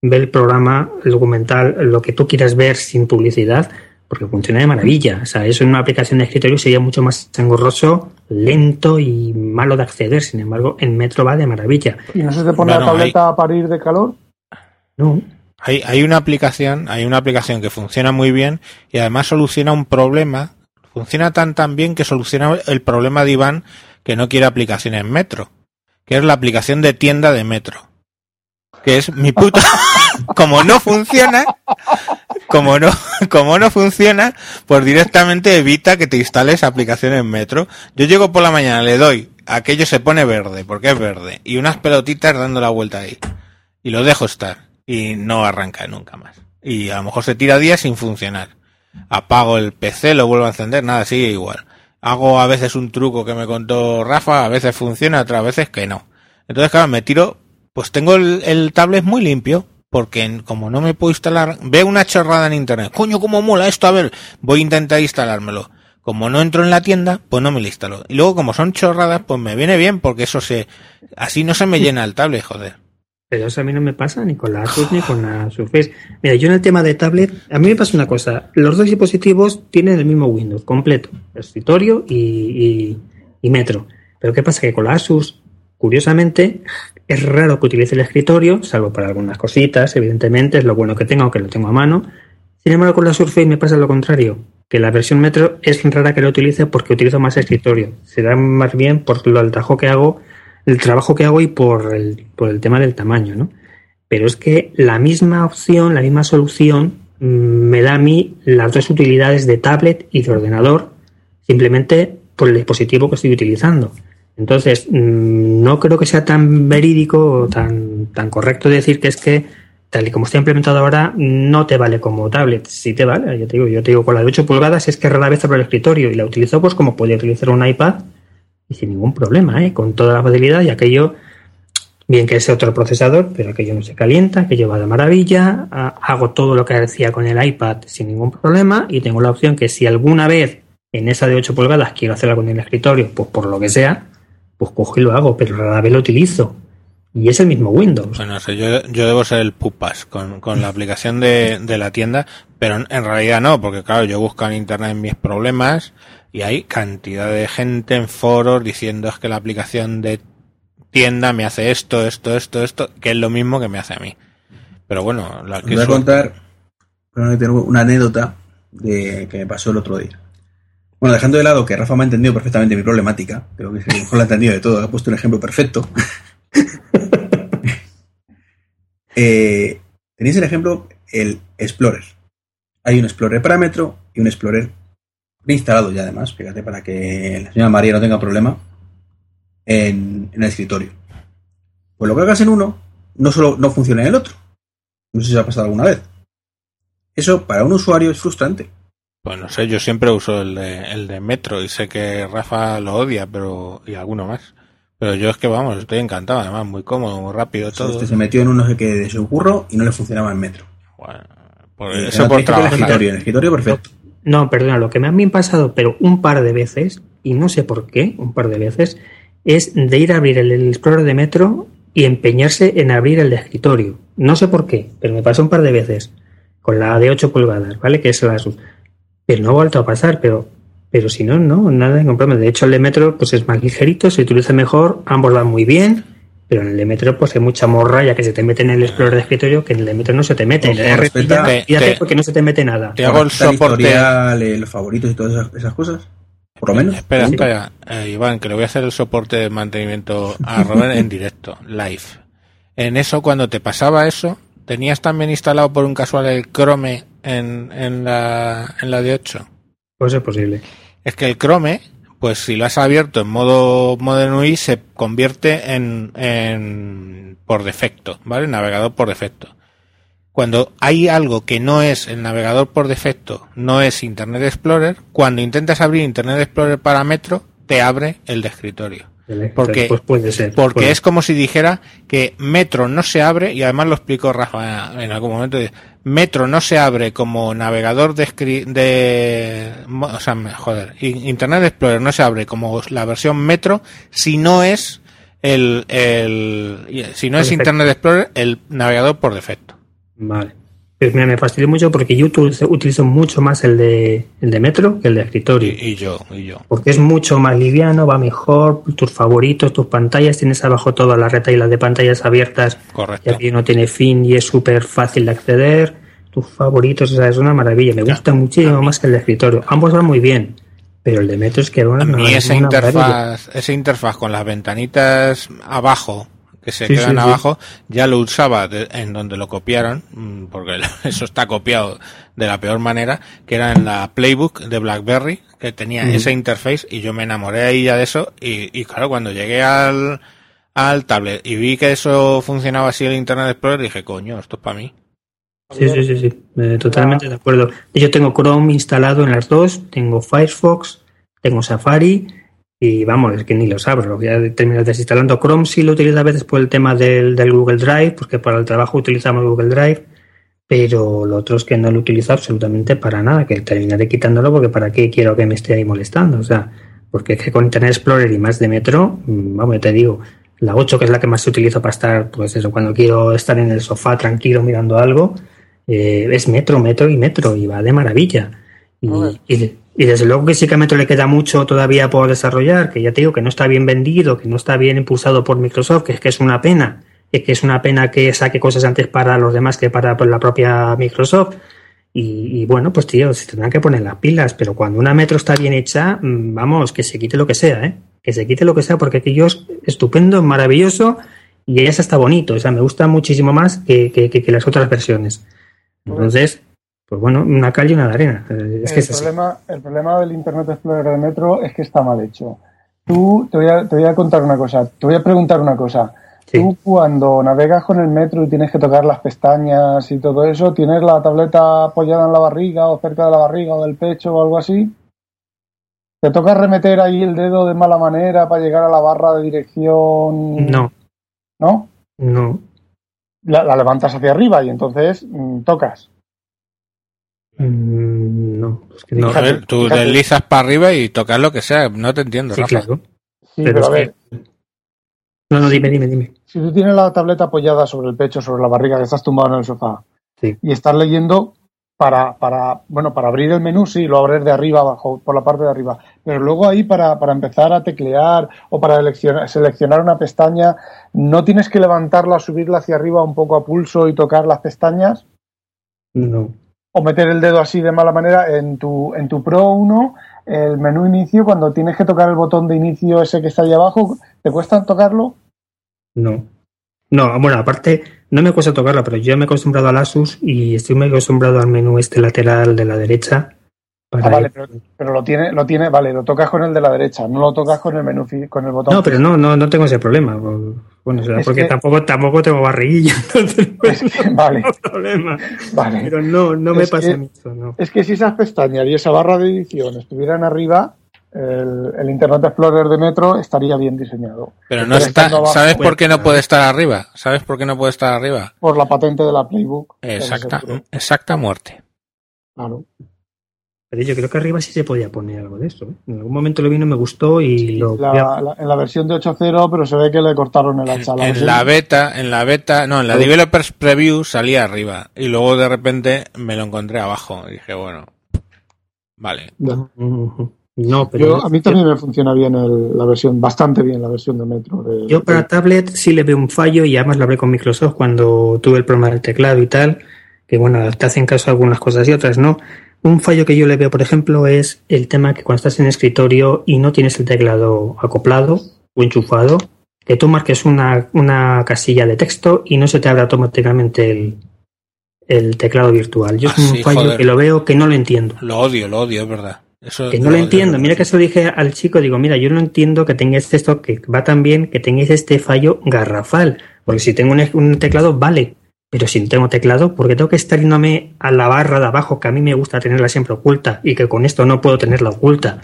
Ve el programa, el documental, lo que tú quieras ver sin publicidad, porque funciona de maravilla. O sea, eso en una aplicación de escritorio sería mucho más engorroso, lento y malo de acceder. Sin embargo, en Metro va de maravilla. ¿Y no se te pone Bueno, la tableta a parir de calor? No, Hay, hay una aplicación, hay una aplicación que funciona muy bien y además soluciona un problema, funciona tan tan bien que soluciona el problema de Iván que no quiere aplicaciones Metro, que es la aplicación de tienda de Metro. Que es mi puta. <laughs> como no funciona, como no, como no funciona, pues directamente evita que te instales aplicaciones Metro. Yo llego por la mañana, le doy, aquello se pone verde, porque es verde, y unas pelotitas dando la vuelta ahí. Y lo dejo estar. Y no arranca nunca más. Y a lo mejor se tira días sin funcionar. Apago el PC, lo vuelvo a encender, nada, sigue igual. Hago a veces un truco que me contó Rafa, a veces funciona, otras veces que no. Entonces, claro, me tiro, pues tengo el, el tablet muy limpio, porque como no me puedo instalar, veo una chorrada en internet, coño, cómo mola esto, a ver, voy a intentar instalármelo. Como no entro en la tienda, pues no me lo instalo. Y luego, como son chorradas, pues me viene bien, porque eso se, así no se me llena el tablet, joder. Pero eso a mí no me pasa ni con la Asus ni con la Surface. Mira, yo en el tema de tablet, a mí me pasa una cosa. Los dos dispositivos tienen el mismo Windows completo, escritorio y, Metro. Pero ¿qué pasa? Que con la Asus, curiosamente, es raro que utilice el escritorio, salvo para algunas cositas, evidentemente, es lo bueno que tengo, aunque lo tengo a mano. Sin embargo, con la Surface me pasa lo contrario, que la versión Metro es rara que lo utilice porque utilizo más escritorio. Será más bien por lo del trabajo que hago el trabajo que hago y por el, por el tema del tamaño, ¿no? Pero es que la misma opción, la misma solución, mm, me da a mí las dos utilidades de tablet y de ordenador, simplemente por el dispositivo que estoy utilizando. Entonces, mm, no creo que sea tan verídico o tan, tan correcto decir que es que, tal y como está implementado ahora, no te vale como tablet. Sí te vale, yo te digo, yo te digo, con la de 8 pulgadas es que rara vez abro el escritorio y la utilizo pues como podría utilizar un iPad y sin ningún problema, ¿eh? con toda la facilidad y aquello, bien que es otro procesador, pero aquello no se calienta, aquello va de maravilla, hago todo lo que hacía con el iPad sin ningún problema y tengo la opción que si alguna vez en esa de 8 pulgadas quiero hacerla con el escritorio, pues por lo que sea, pues cojo y lo hago, pero rara vez lo utilizo. Y es el mismo Windows. Bueno, yo, debo ser el pupas con, con la aplicación de, de la tienda, pero en realidad no, porque claro, yo busco en internet mis problemas y hay cantidad de gente en foros diciendo es que la aplicación de tienda me hace esto, esto, esto, esto, que es lo mismo que me hace a mí. Pero bueno, la que voy a contar una anécdota de que me pasó el otro día. Bueno, dejando de lado que Rafa me ha entendido perfectamente mi problemática, creo que mejor ha entendido de todo, ha puesto un ejemplo perfecto. <laughs> eh, tenéis el ejemplo, el Explorer. Hay un Explorer parámetro y un Explorer instalado ya además, fíjate, para que la señora María no tenga problema en, en el escritorio. Pues lo que hagas en uno, no solo no funciona en el otro. No sé si se ha pasado alguna vez. Eso para un usuario es frustrante. Pues no sé, yo siempre uso el de, el de Metro y sé que Rafa lo odia, pero y alguno más. Pero yo es que vamos, estoy encantado, además, muy cómodo, muy rápido todo. Este se metió en uno que de su curro y no le funcionaba en Metro. Bueno, por eso por trabajar. En el escritorio, en el escritorio perfecto. No, perdona, lo que me han pasado, pero un par de veces, y no sé por qué, un par de veces, es de ir a abrir el, Explorer de Metro y empeñarse en abrir el de escritorio. No sé por qué, pero me pasó un par de veces. Con la de 8 pulgadas, ¿vale? Que es la Asus. Pero no ha vuelto a pasar, pero, pero si no, no, nada de comprarme. De hecho, el de Metro pues es más ligerito, se utiliza mejor, ambos van muy bien pero en el de Metro pues hay mucha morra ya que se te mete en el Explorer de escritorio que en el de Metro no se te mete. En el te, porque no se te mete nada. Te hago el soporte. Eh, los favoritos y todas esas, cosas. Por lo menos. Espera, espera, eh, Iván, que le voy a hacer el soporte de mantenimiento a Robert en directo, live. En eso, cuando te pasaba eso, ¿tenías también instalado por un casual el Chrome en, en, la, en la de 8? Pues es posible. Es que el Chrome pues si lo has abierto en modo Modern UI se convierte en, en por defecto, ¿vale? Navegador por defecto. Cuando hay algo que no es el navegador por defecto, no es Internet Explorer, cuando intentas abrir Internet Explorer para Metro, te abre el de escritorio. Porque, pues puede ser, porque es como si dijera que Metro no se abre, y además lo explicó Rafa en algún momento, Metro no se abre como navegador de, de o sea, joder, Internet Explorer no se abre como la versión Metro si no es el, el si no es Internet Explorer el navegador por defecto. Vale. Pues mira, me fastidio mucho porque yo utilizo mucho más el de, el de Metro que el de escritorio. Y, yo, y yo. Porque es mucho más liviano, va mejor, tus favoritos, tus pantallas, tienes abajo toda la reta y las de pantallas abiertas. Correcto. Y aquí no tiene fin y es súper fácil de acceder. Tus favoritos, o sea, es una maravilla. Me gusta muchísimo más que el de escritorio. Ambos van muy bien. Pero el de Metro es que a mí esa interfaz, esa interfaz con las ventanitas abajo que se quedan abajo, ya lo usaba en donde lo copiaron, mm, porque <laughs> eso está copiado de la peor manera, que era en la Playbook de BlackBerry, que tenía esa interface y yo me enamoré ahí ya de eso y, y claro, cuando llegué al, al tablet y vi que eso funcionaba así el Internet Explorer, dije, coño, esto es para mí. Sí, sí, sí, sí. Eh, totalmente de acuerdo. Yo tengo Chrome instalado en las dos, tengo Firefox, tengo Safari y vamos, es que ni lo abro, voy a terminar desinstalando. Chrome sí lo utilizo a veces por el tema del, del, Google Drive, porque para el trabajo utilizamos Google Drive, pero lo otro es que no lo utilizo absolutamente para nada, que terminaré quitándolo porque para qué quiero que me esté ahí molestando. O sea, porque es que con Internet Explorer y más de Metro, mm, vamos, te digo, la 8 que es la que más se utilizo para estar, pues eso, cuando quiero estar en el sofá tranquilo mirando algo, eh, es Metro, Metro y Metro, y va de maravilla. Y, y, y desde luego que sí que a Metro le queda mucho todavía por desarrollar, que ya te digo que no está bien vendido, que no está bien impulsado por Microsoft, que es que es una pena, es que es una pena que saque cosas antes para los demás que para la propia Microsoft. Y, bueno, pues tío, se tendrán que poner las pilas, pero cuando una Metro está bien hecha, mm, vamos, que se quite lo que sea, ¿eh? Que se quite lo que sea, porque aquello es estupendo, maravilloso y ella está bonito, o sea, me gusta muchísimo más que, que, que las otras versiones. Entonces, pues bueno, una calle y una de arena. Eh, el, problema, el problema del Internet Explorer de Metro es que está mal hecho. Tú, te voy a, te voy a contar una cosa, te voy a preguntar una cosa. Tú cuando navegas con el metro y tienes que tocar las pestañas y todo eso, ¿tienes la tableta apoyada en la barriga o cerca de la barriga o del pecho o algo así? ¿Te toca remeter ahí el dedo de mala manera para llegar a la barra de dirección? No. ¿No? No. La, la levantas hacia arriba y entonces mm, tocas. Mm, no, es que no. a ver, tú deslizas para arriba y tocas lo que sea, no te entiendo. Sí, claro. Sí, pero, a ver. No, no, dime, dime, dime. Si tú tienes la tableta apoyada sobre el pecho, sobre la barriga, que estás tumbado en el sofá, y estás leyendo para, para, bueno, para abrir el menú, sí, lo abres de arriba abajo, por la parte de arriba. Pero luego ahí para, para empezar a teclear o para seleccionar una pestaña, ¿no tienes que levantarla, subirla hacia arriba un poco a pulso y tocar las pestañas? No o meter el dedo así de mala manera en tu, en tu Pro 1, el menú inicio, cuando tienes que tocar el botón de inicio ese que está ahí abajo, ¿te cuesta tocarlo? No. No, bueno, aparte, no me cuesta tocarlo, pero yo me he acostumbrado al Asus y estoy muy acostumbrado al menú este lateral de la derecha Ah, vale, pero, lo tiene, lo tiene, vale, lo tocas con el de la derecha, no lo tocas con el menú, con el botón. No, pero no, no, no tengo ese problema. Bueno, porque tampoco, tampoco tengo barriguilla, <laughs> entonces <laughs> pues, vale. no problema. Vale. Pero no, no me pasa mucho, no. Es que si esas pestañas y esa barra de edición estuvieran arriba, el, Internet Explorer de Metro estaría bien diseñado. Pero no está, ¿sabes por qué no puede estar arriba? ¿Sabes por qué no puede estar arriba? Por la patente de la Playbook. Exacta, exacta muerte. Claro. Pero yo creo que arriba sí se podía poner algo de eso. ¿eh? En algún momento lo vi, no me gustó y lo. en la versión de 8.0, pero se ve que le cortaron el hacha. En, la beta, en la beta, no, en la Developers Preview salía arriba y luego de repente me lo encontré abajo. Y dije, bueno, vale. No, pero a mí también me funciona bien la versión, bastante bien la versión de Metro. yo para tablet sí le veo un fallo y además lo hablé con Microsoft cuando tuve el problema del teclado y tal, que bueno, te hacen caso algunas cosas y otras no un fallo que yo le veo, por ejemplo, es el tema que cuando estás en escritorio y no tienes el teclado acoplado o enchufado, que tú marques una, una casilla de texto y no se te abre automáticamente el, el teclado virtual. Yo es ah, un fallo que lo veo que no lo entiendo. Lo odio, lo odio, es verdad. que no lo, entiendo. Mira que se lo dije al chico, digo, mira, yo no entiendo que tengáis esto, que va tan bien, que tengáis este fallo garrafal. Porque si tengo un, un teclado, vale, pero si no tengo teclado, porque tengo que estar yéndome a la barra de abajo, que a mí me gusta tenerla siempre oculta y que con esto no puedo tenerla oculta,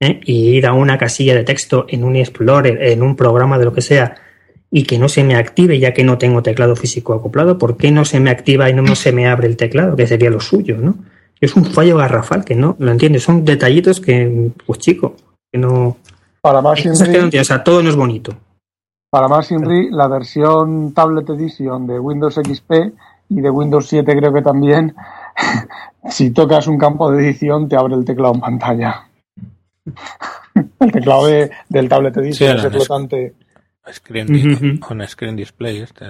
¿eh? y ir a una casilla de texto en un Explorer, en un programa de lo que sea, y que no se me active ya que no tengo teclado físico acoplado, ¿por qué no se me activa y no se me abre el teclado? Que sería lo suyo, ¿no? Es un fallo garrafal que no lo entiendes, son detallitos que, pues chico, que no... Para más o sea, todo no es bonito. Para más Inri, la versión Tablet Edition de Windows XP y de Windows 7 creo que también, <laughs> si tocas un campo de edición te abre el teclado en pantalla. <laughs> el teclado del Tablet Edition, ese flotante. Screen, screen display, este,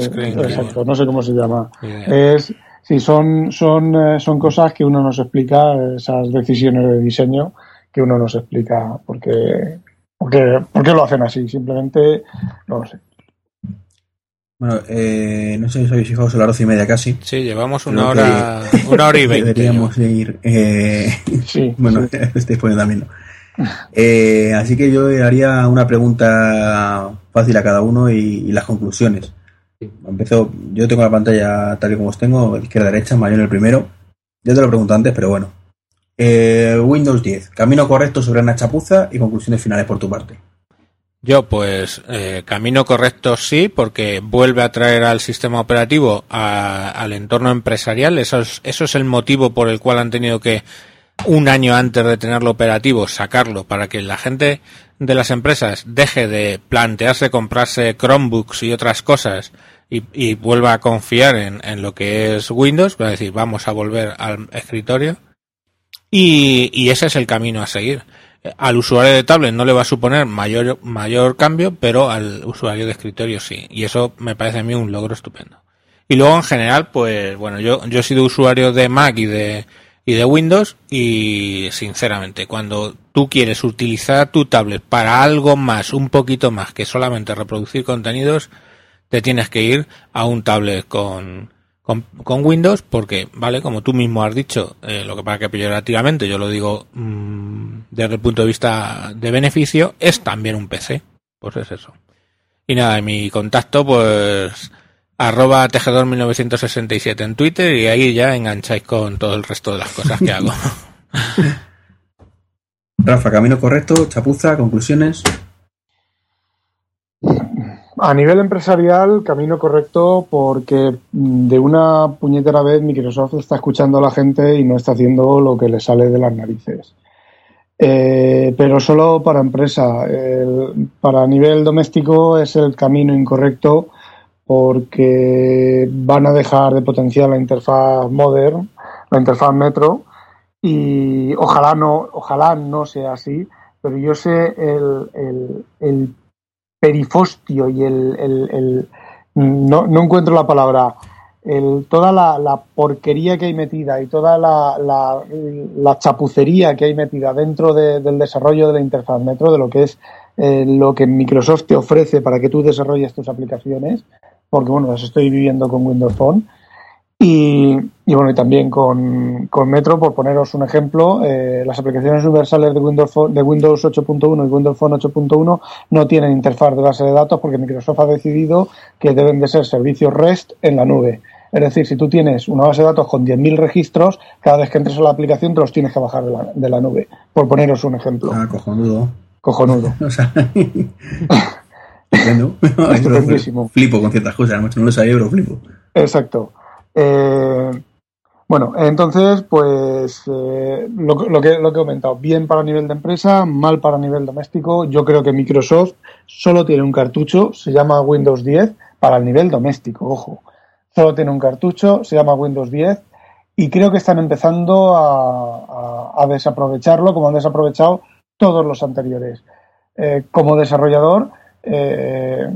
screen, exacto, no sé cómo se llama. Es, sí, son, son, eh, son cosas que uno nos explica, esas decisiones de diseño que uno no se explica por qué, por qué, por qué lo hacen así. Simplemente no lo sé. Bueno, eh, no sé si os habéis fijado, son las doce y media casi. Sí, llevamos una Creo hora, una hora y veinte. Deberíamos ir. eh, Sí, <laughs> bueno, sí. <laughs> estáis poniendo también. ¿no? <laughs> Eh, así que yo haría una pregunta fácil a cada uno y, y las conclusiones. Empezó, yo tengo la pantalla tal y como os tengo, izquierda derecha, mayor el primero. Ya te lo pregunto antes, pero bueno. Eh, Windows 10, camino correcto sobre una chapuza y conclusiones finales por tu parte. Yo, pues, eh, camino correcto sí, porque vuelve a traer al sistema operativo a- al entorno empresarial. Eso es, eso es el motivo por el cual han tenido que, un año antes de tenerlo operativo, sacarlo para que la gente de las empresas deje de plantearse comprarse Chromebooks y otras cosas y, vuelva a confiar en, en lo que es Windows, para decir, vamos a volver al escritorio. Y, y ese es el camino a seguir. Al usuario de tablet no le va a suponer mayor, mayor cambio, pero al usuario de escritorio sí. Y eso me parece a mí un logro estupendo. Y luego en general, pues bueno, yo, yo he sido usuario de Mac y de, y de Windows y sinceramente, cuando tú quieres utilizar tu tablet para algo más, un poquito más que solamente reproducir contenidos, te tienes que ir a un tablet con, con, con Windows porque, vale, como tú mismo has dicho, eh, lo que pasa que peyorativamente, yo lo digo mm, desde el punto de vista de beneficio, es también un PC. Pues es eso. Y nada, mi contacto, pues arroba tejedor 1967 en Twitter y ahí ya engancháis con todo el resto de las cosas que hago. <laughs> Rafa, camino correcto, chapuza, conclusiones. A nivel empresarial, camino correcto porque de una puñetera vez Microsoft está escuchando a la gente y no está haciendo lo que le sale de las narices. Eh, pero solo para empresa. Para nivel doméstico es el camino incorrecto porque van a dejar de potenciar la interfaz modern, la interfaz metro, y ojalá no, ojalá no sea así, pero yo sé el, el perifostio y el, el- el- no, no encuentro la palabra el, toda la, la porquería que hay metida y toda la, la, la chapucería que hay metida dentro de- del desarrollo de la interfaz Metro, de lo que es eh, lo que Microsoft te ofrece para que tú desarrolles tus aplicaciones, porque bueno, las estoy viviendo con Windows Phone. Y, y bueno, y también con, con Metro, por poneros un ejemplo, eh, las aplicaciones universales de Windows, de Windows 8.1 y Windows Phone 8.1 no tienen interfaz de base de datos porque Microsoft ha decidido que deben de ser servicios REST en la nube. Es decir, si tú tienes una base de datos con 10.000 registros, cada vez que entres a la aplicación te los tienes que bajar de la, de la nube, por poneros un ejemplo. Ah, cojonudo. Cojonudo. <laughs> O sea. <laughs> <laughs> Estupendísimo. Flipo con ciertas cosas, no lo sabía, pero flipo. Exacto. Eh, bueno, entonces, pues eh, lo, lo que, lo que he comentado, bien para nivel de empresa, mal para nivel doméstico. Yo creo que Microsoft solo tiene un cartucho, se llama Windows 10, para el nivel doméstico, ojo. Solo tiene un cartucho, se llama Windows 10, y creo que están empezando a, desaprovecharlo como han desaprovechado todos los anteriores. Eh, como desarrollador, eh,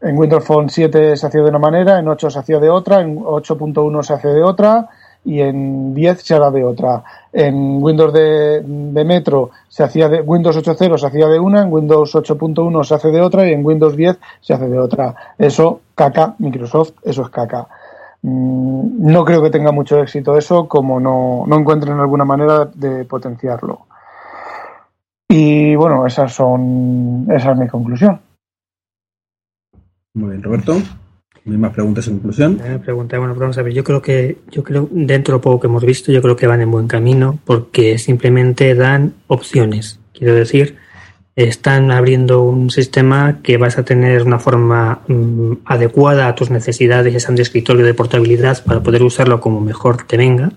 en Windows Phone 7 se hacía de una manera, en 8 se hacía de otra, en 8.1 se hace de otra y en 10 se hará de otra. En Windows de, de Metro se hacía de Windows 8.0 se hacía de una, en Windows 8.1 se hace de otra y en Windows 10 se hace de otra. Eso, caca, Microsoft, eso es caca. Mm, No creo que tenga mucho éxito eso, como no, no encuentren alguna manera de potenciarlo. Y bueno, esas son, esa es mi conclusión. Muy bien, Roberto. Mismas preguntas en conclusión. Pregunta, bueno, vamos a ver, yo creo que, yo creo, dentro de lo poco que hemos visto, yo creo que van en buen camino porque simplemente dan opciones. Quiero decir, están abriendo un sistema que vas a tener una forma mm, adecuada a tus necesidades, ya sean de escritorio de portabilidad, para poder usarlo como mejor te venga.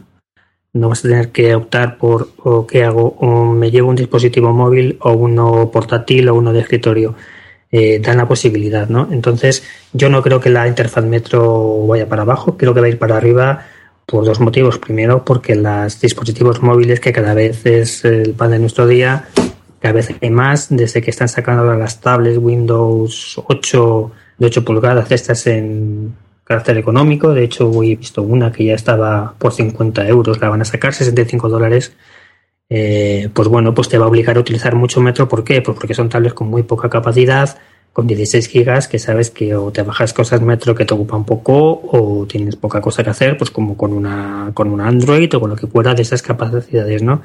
No vas a tener que optar por o qué hago, o me llevo un dispositivo móvil o uno portátil o uno de escritorio. Eh, dan la posibilidad, ¿no? Entonces, yo no creo que la interfaz Metro vaya para abajo, creo que va a ir para arriba por dos motivos. Primero, porque los dispositivos móviles, que cada vez es el pan de nuestro día, cada vez hay más, desde que están sacando ahora las tablets Windows 8 de 8 pulgadas, estas en carácter económico. De hecho, hoy he visto una que ya estaba por 50 euros, la van a sacar 65 dólares. Eh, pues bueno, pues te va a obligar a utilizar mucho metro. ¿Por qué? Pues porque son tablets con muy poca capacidad, con 16 gigas, que sabes que o te bajas cosas metro que te ocupan poco o tienes poca cosa que hacer, pues como con una, con un Android o con lo que fuera de esas capacidades, ¿no?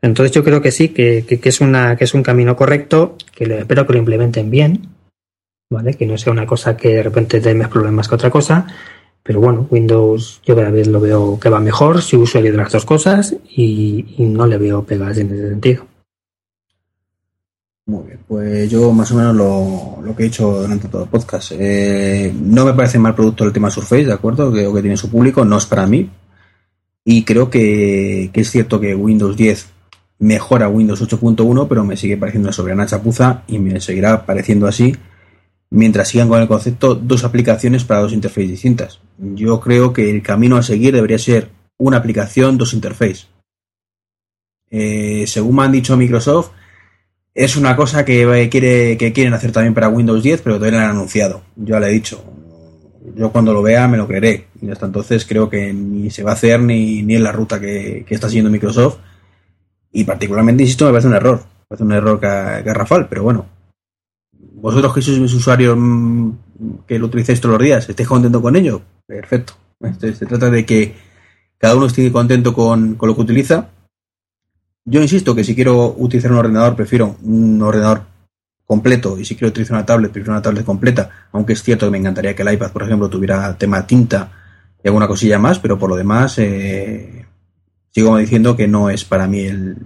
Entonces yo creo que sí, que, que, es, una, que es un camino correcto, que espero que lo implementen bien, ¿vale? Que no sea una cosa que de repente te más problemas que otra cosa. Pero bueno, Windows yo cada vez lo veo que va mejor, si usuario de las dos cosas y, no le veo pegas en ese sentido. Muy bien, pues yo más o menos lo, que he hecho durante todo el podcast. Eh, no me parece mal producto el tema Surface, ¿de acuerdo? Creo que tiene su público, no es para mí. Y creo que, que es cierto que Windows 10 mejora Windows 8.1, pero me sigue pareciendo una soberana chapuza y me seguirá pareciendo así mientras sigan con el concepto dos aplicaciones para dos interfaces distintas. Yo creo que el camino a seguir debería ser una aplicación, dos interfaces. Eh, según me han dicho Microsoft, es una cosa que, quiere, que quieren hacer también para Windows 10, pero todavía no lo han anunciado. Yo le he dicho. Yo cuando lo vea me lo creeré. Y hasta entonces creo que ni se va a hacer ni, ni la ruta que, está siguiendo Microsoft. Y particularmente, insisto, me parece un error. Me parece un error garrafal, pero bueno, vosotros que sois mis usuarios mm, que lo utilizáis todos los días, ¿estáis contento con ello? Perfecto. Este, se trata de que cada uno esté contento con, lo que utiliza. Yo insisto que si quiero utilizar un ordenador, prefiero un ordenador completo y si quiero utilizar una tablet, prefiero una tablet completa, aunque es cierto que me encantaría que el iPad, por ejemplo, tuviera tema tinta y alguna cosilla más, pero por lo demás eh, sigo diciendo que no es para mí el,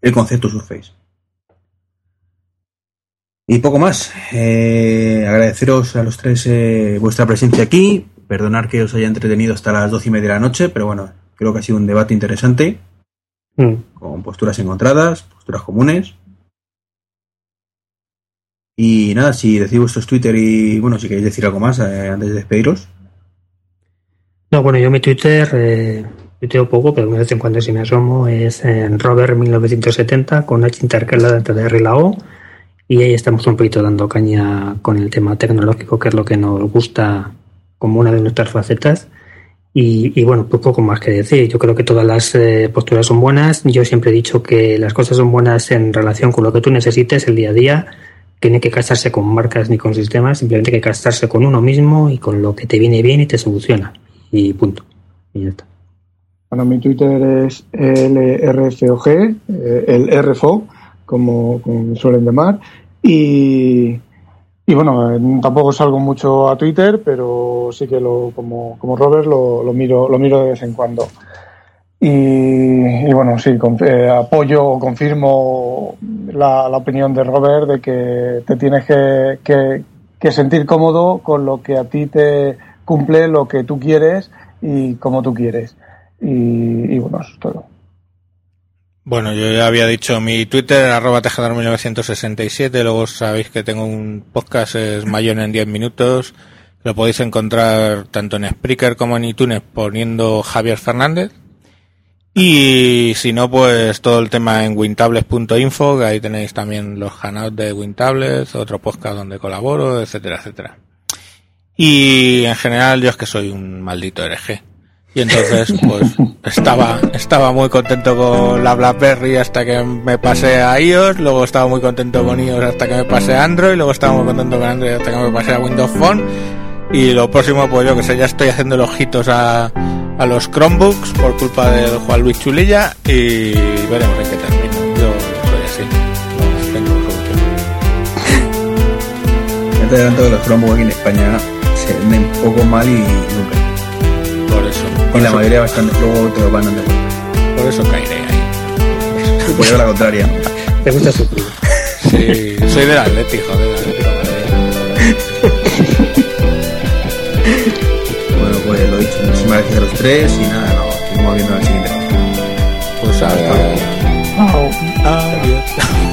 el concepto Surface. Y poco más. Eh, agradeceros a los tres eh, vuestra presencia aquí. Perdonar que os haya entretenido hasta las doce y media de la noche, pero bueno, creo que ha sido un debate interesante. Mm. Con posturas encontradas, posturas comunes. Y nada, si decís vuestros Twitter y bueno, si queréis decir algo más eh, antes de despediros. No, bueno, yo mi Twitter, eh, tuiteo poco, pero de vez en cuando si me asomo, es en Robert1970 con H intercalada entre la R y la O y ahí estamos un poquito dando caña con el tema tecnológico, que es lo que nos gusta como una de nuestras facetas. Y, bueno, pues poco más que decir. Yo creo que todas las eh, posturas son buenas. Yo siempre he dicho que las cosas son buenas en relación con lo que tú necesites el día a día. Tiene que casarse con marcas ni con sistemas, simplemente hay que casarse con uno mismo y con lo que te viene bien y te soluciona. Y punto. Y ya está. Bueno, mi Twitter es LRFOG, eh, el RFO, como, suelen llamar. Y, y bueno, eh, tampoco salgo mucho a Twitter, pero sí que lo, como, como Robert lo, lo miro, lo miro de vez en cuando. Y, bueno, sí, eh, apoyo o confirmo la, la, opinión de Robert de que te tienes que, que, que, sentir cómodo con lo que a ti te cumple lo que tú quieres y como tú quieres. Y, y bueno, eso es todo. Bueno, yo ya había dicho mi Twitter, arroba tejador1967, luego sabéis que tengo un podcast, es Mayon en 10 minutos, lo podéis encontrar tanto en Spreaker como en iTunes poniendo Javier Fernández. Y si no, pues todo el tema en wintables.info, que ahí tenéis también los hangouts de Wintables, otro podcast donde colaboro, etcétera, etcétera. Y en general yo es que soy un maldito hereje. Y entonces, pues, <laughs> estaba, estaba muy contento con la BlackBerry hasta que me pasé a iOS, luego estaba muy contento con iOS hasta que me pasé a Android, luego estaba muy contento con Android hasta que me pasé a Windows Phone. Y lo próximo, pues yo que sé, ya estoy haciendo los ojitos a, a los Chromebooks por culpa del Juan Luis Chulilla y veremos en qué termino. Yo soy así, no tengo solución. <laughs> Ya te adelanto que los Chromebooks aquí en España se venden poco mal y nunca. Por eso. Y la mayoría bastante, luego te lo van a Por eso caeré ahí. <laughs> Pues yo la contraria. ¿Te gusta sufrir? Sí, soy del Atleti, joder, bueno, pues lo dicho, muchísimas gracias a los tres y nada, nos seguimos viendo en la siguiente. Pues adiós. Adiós.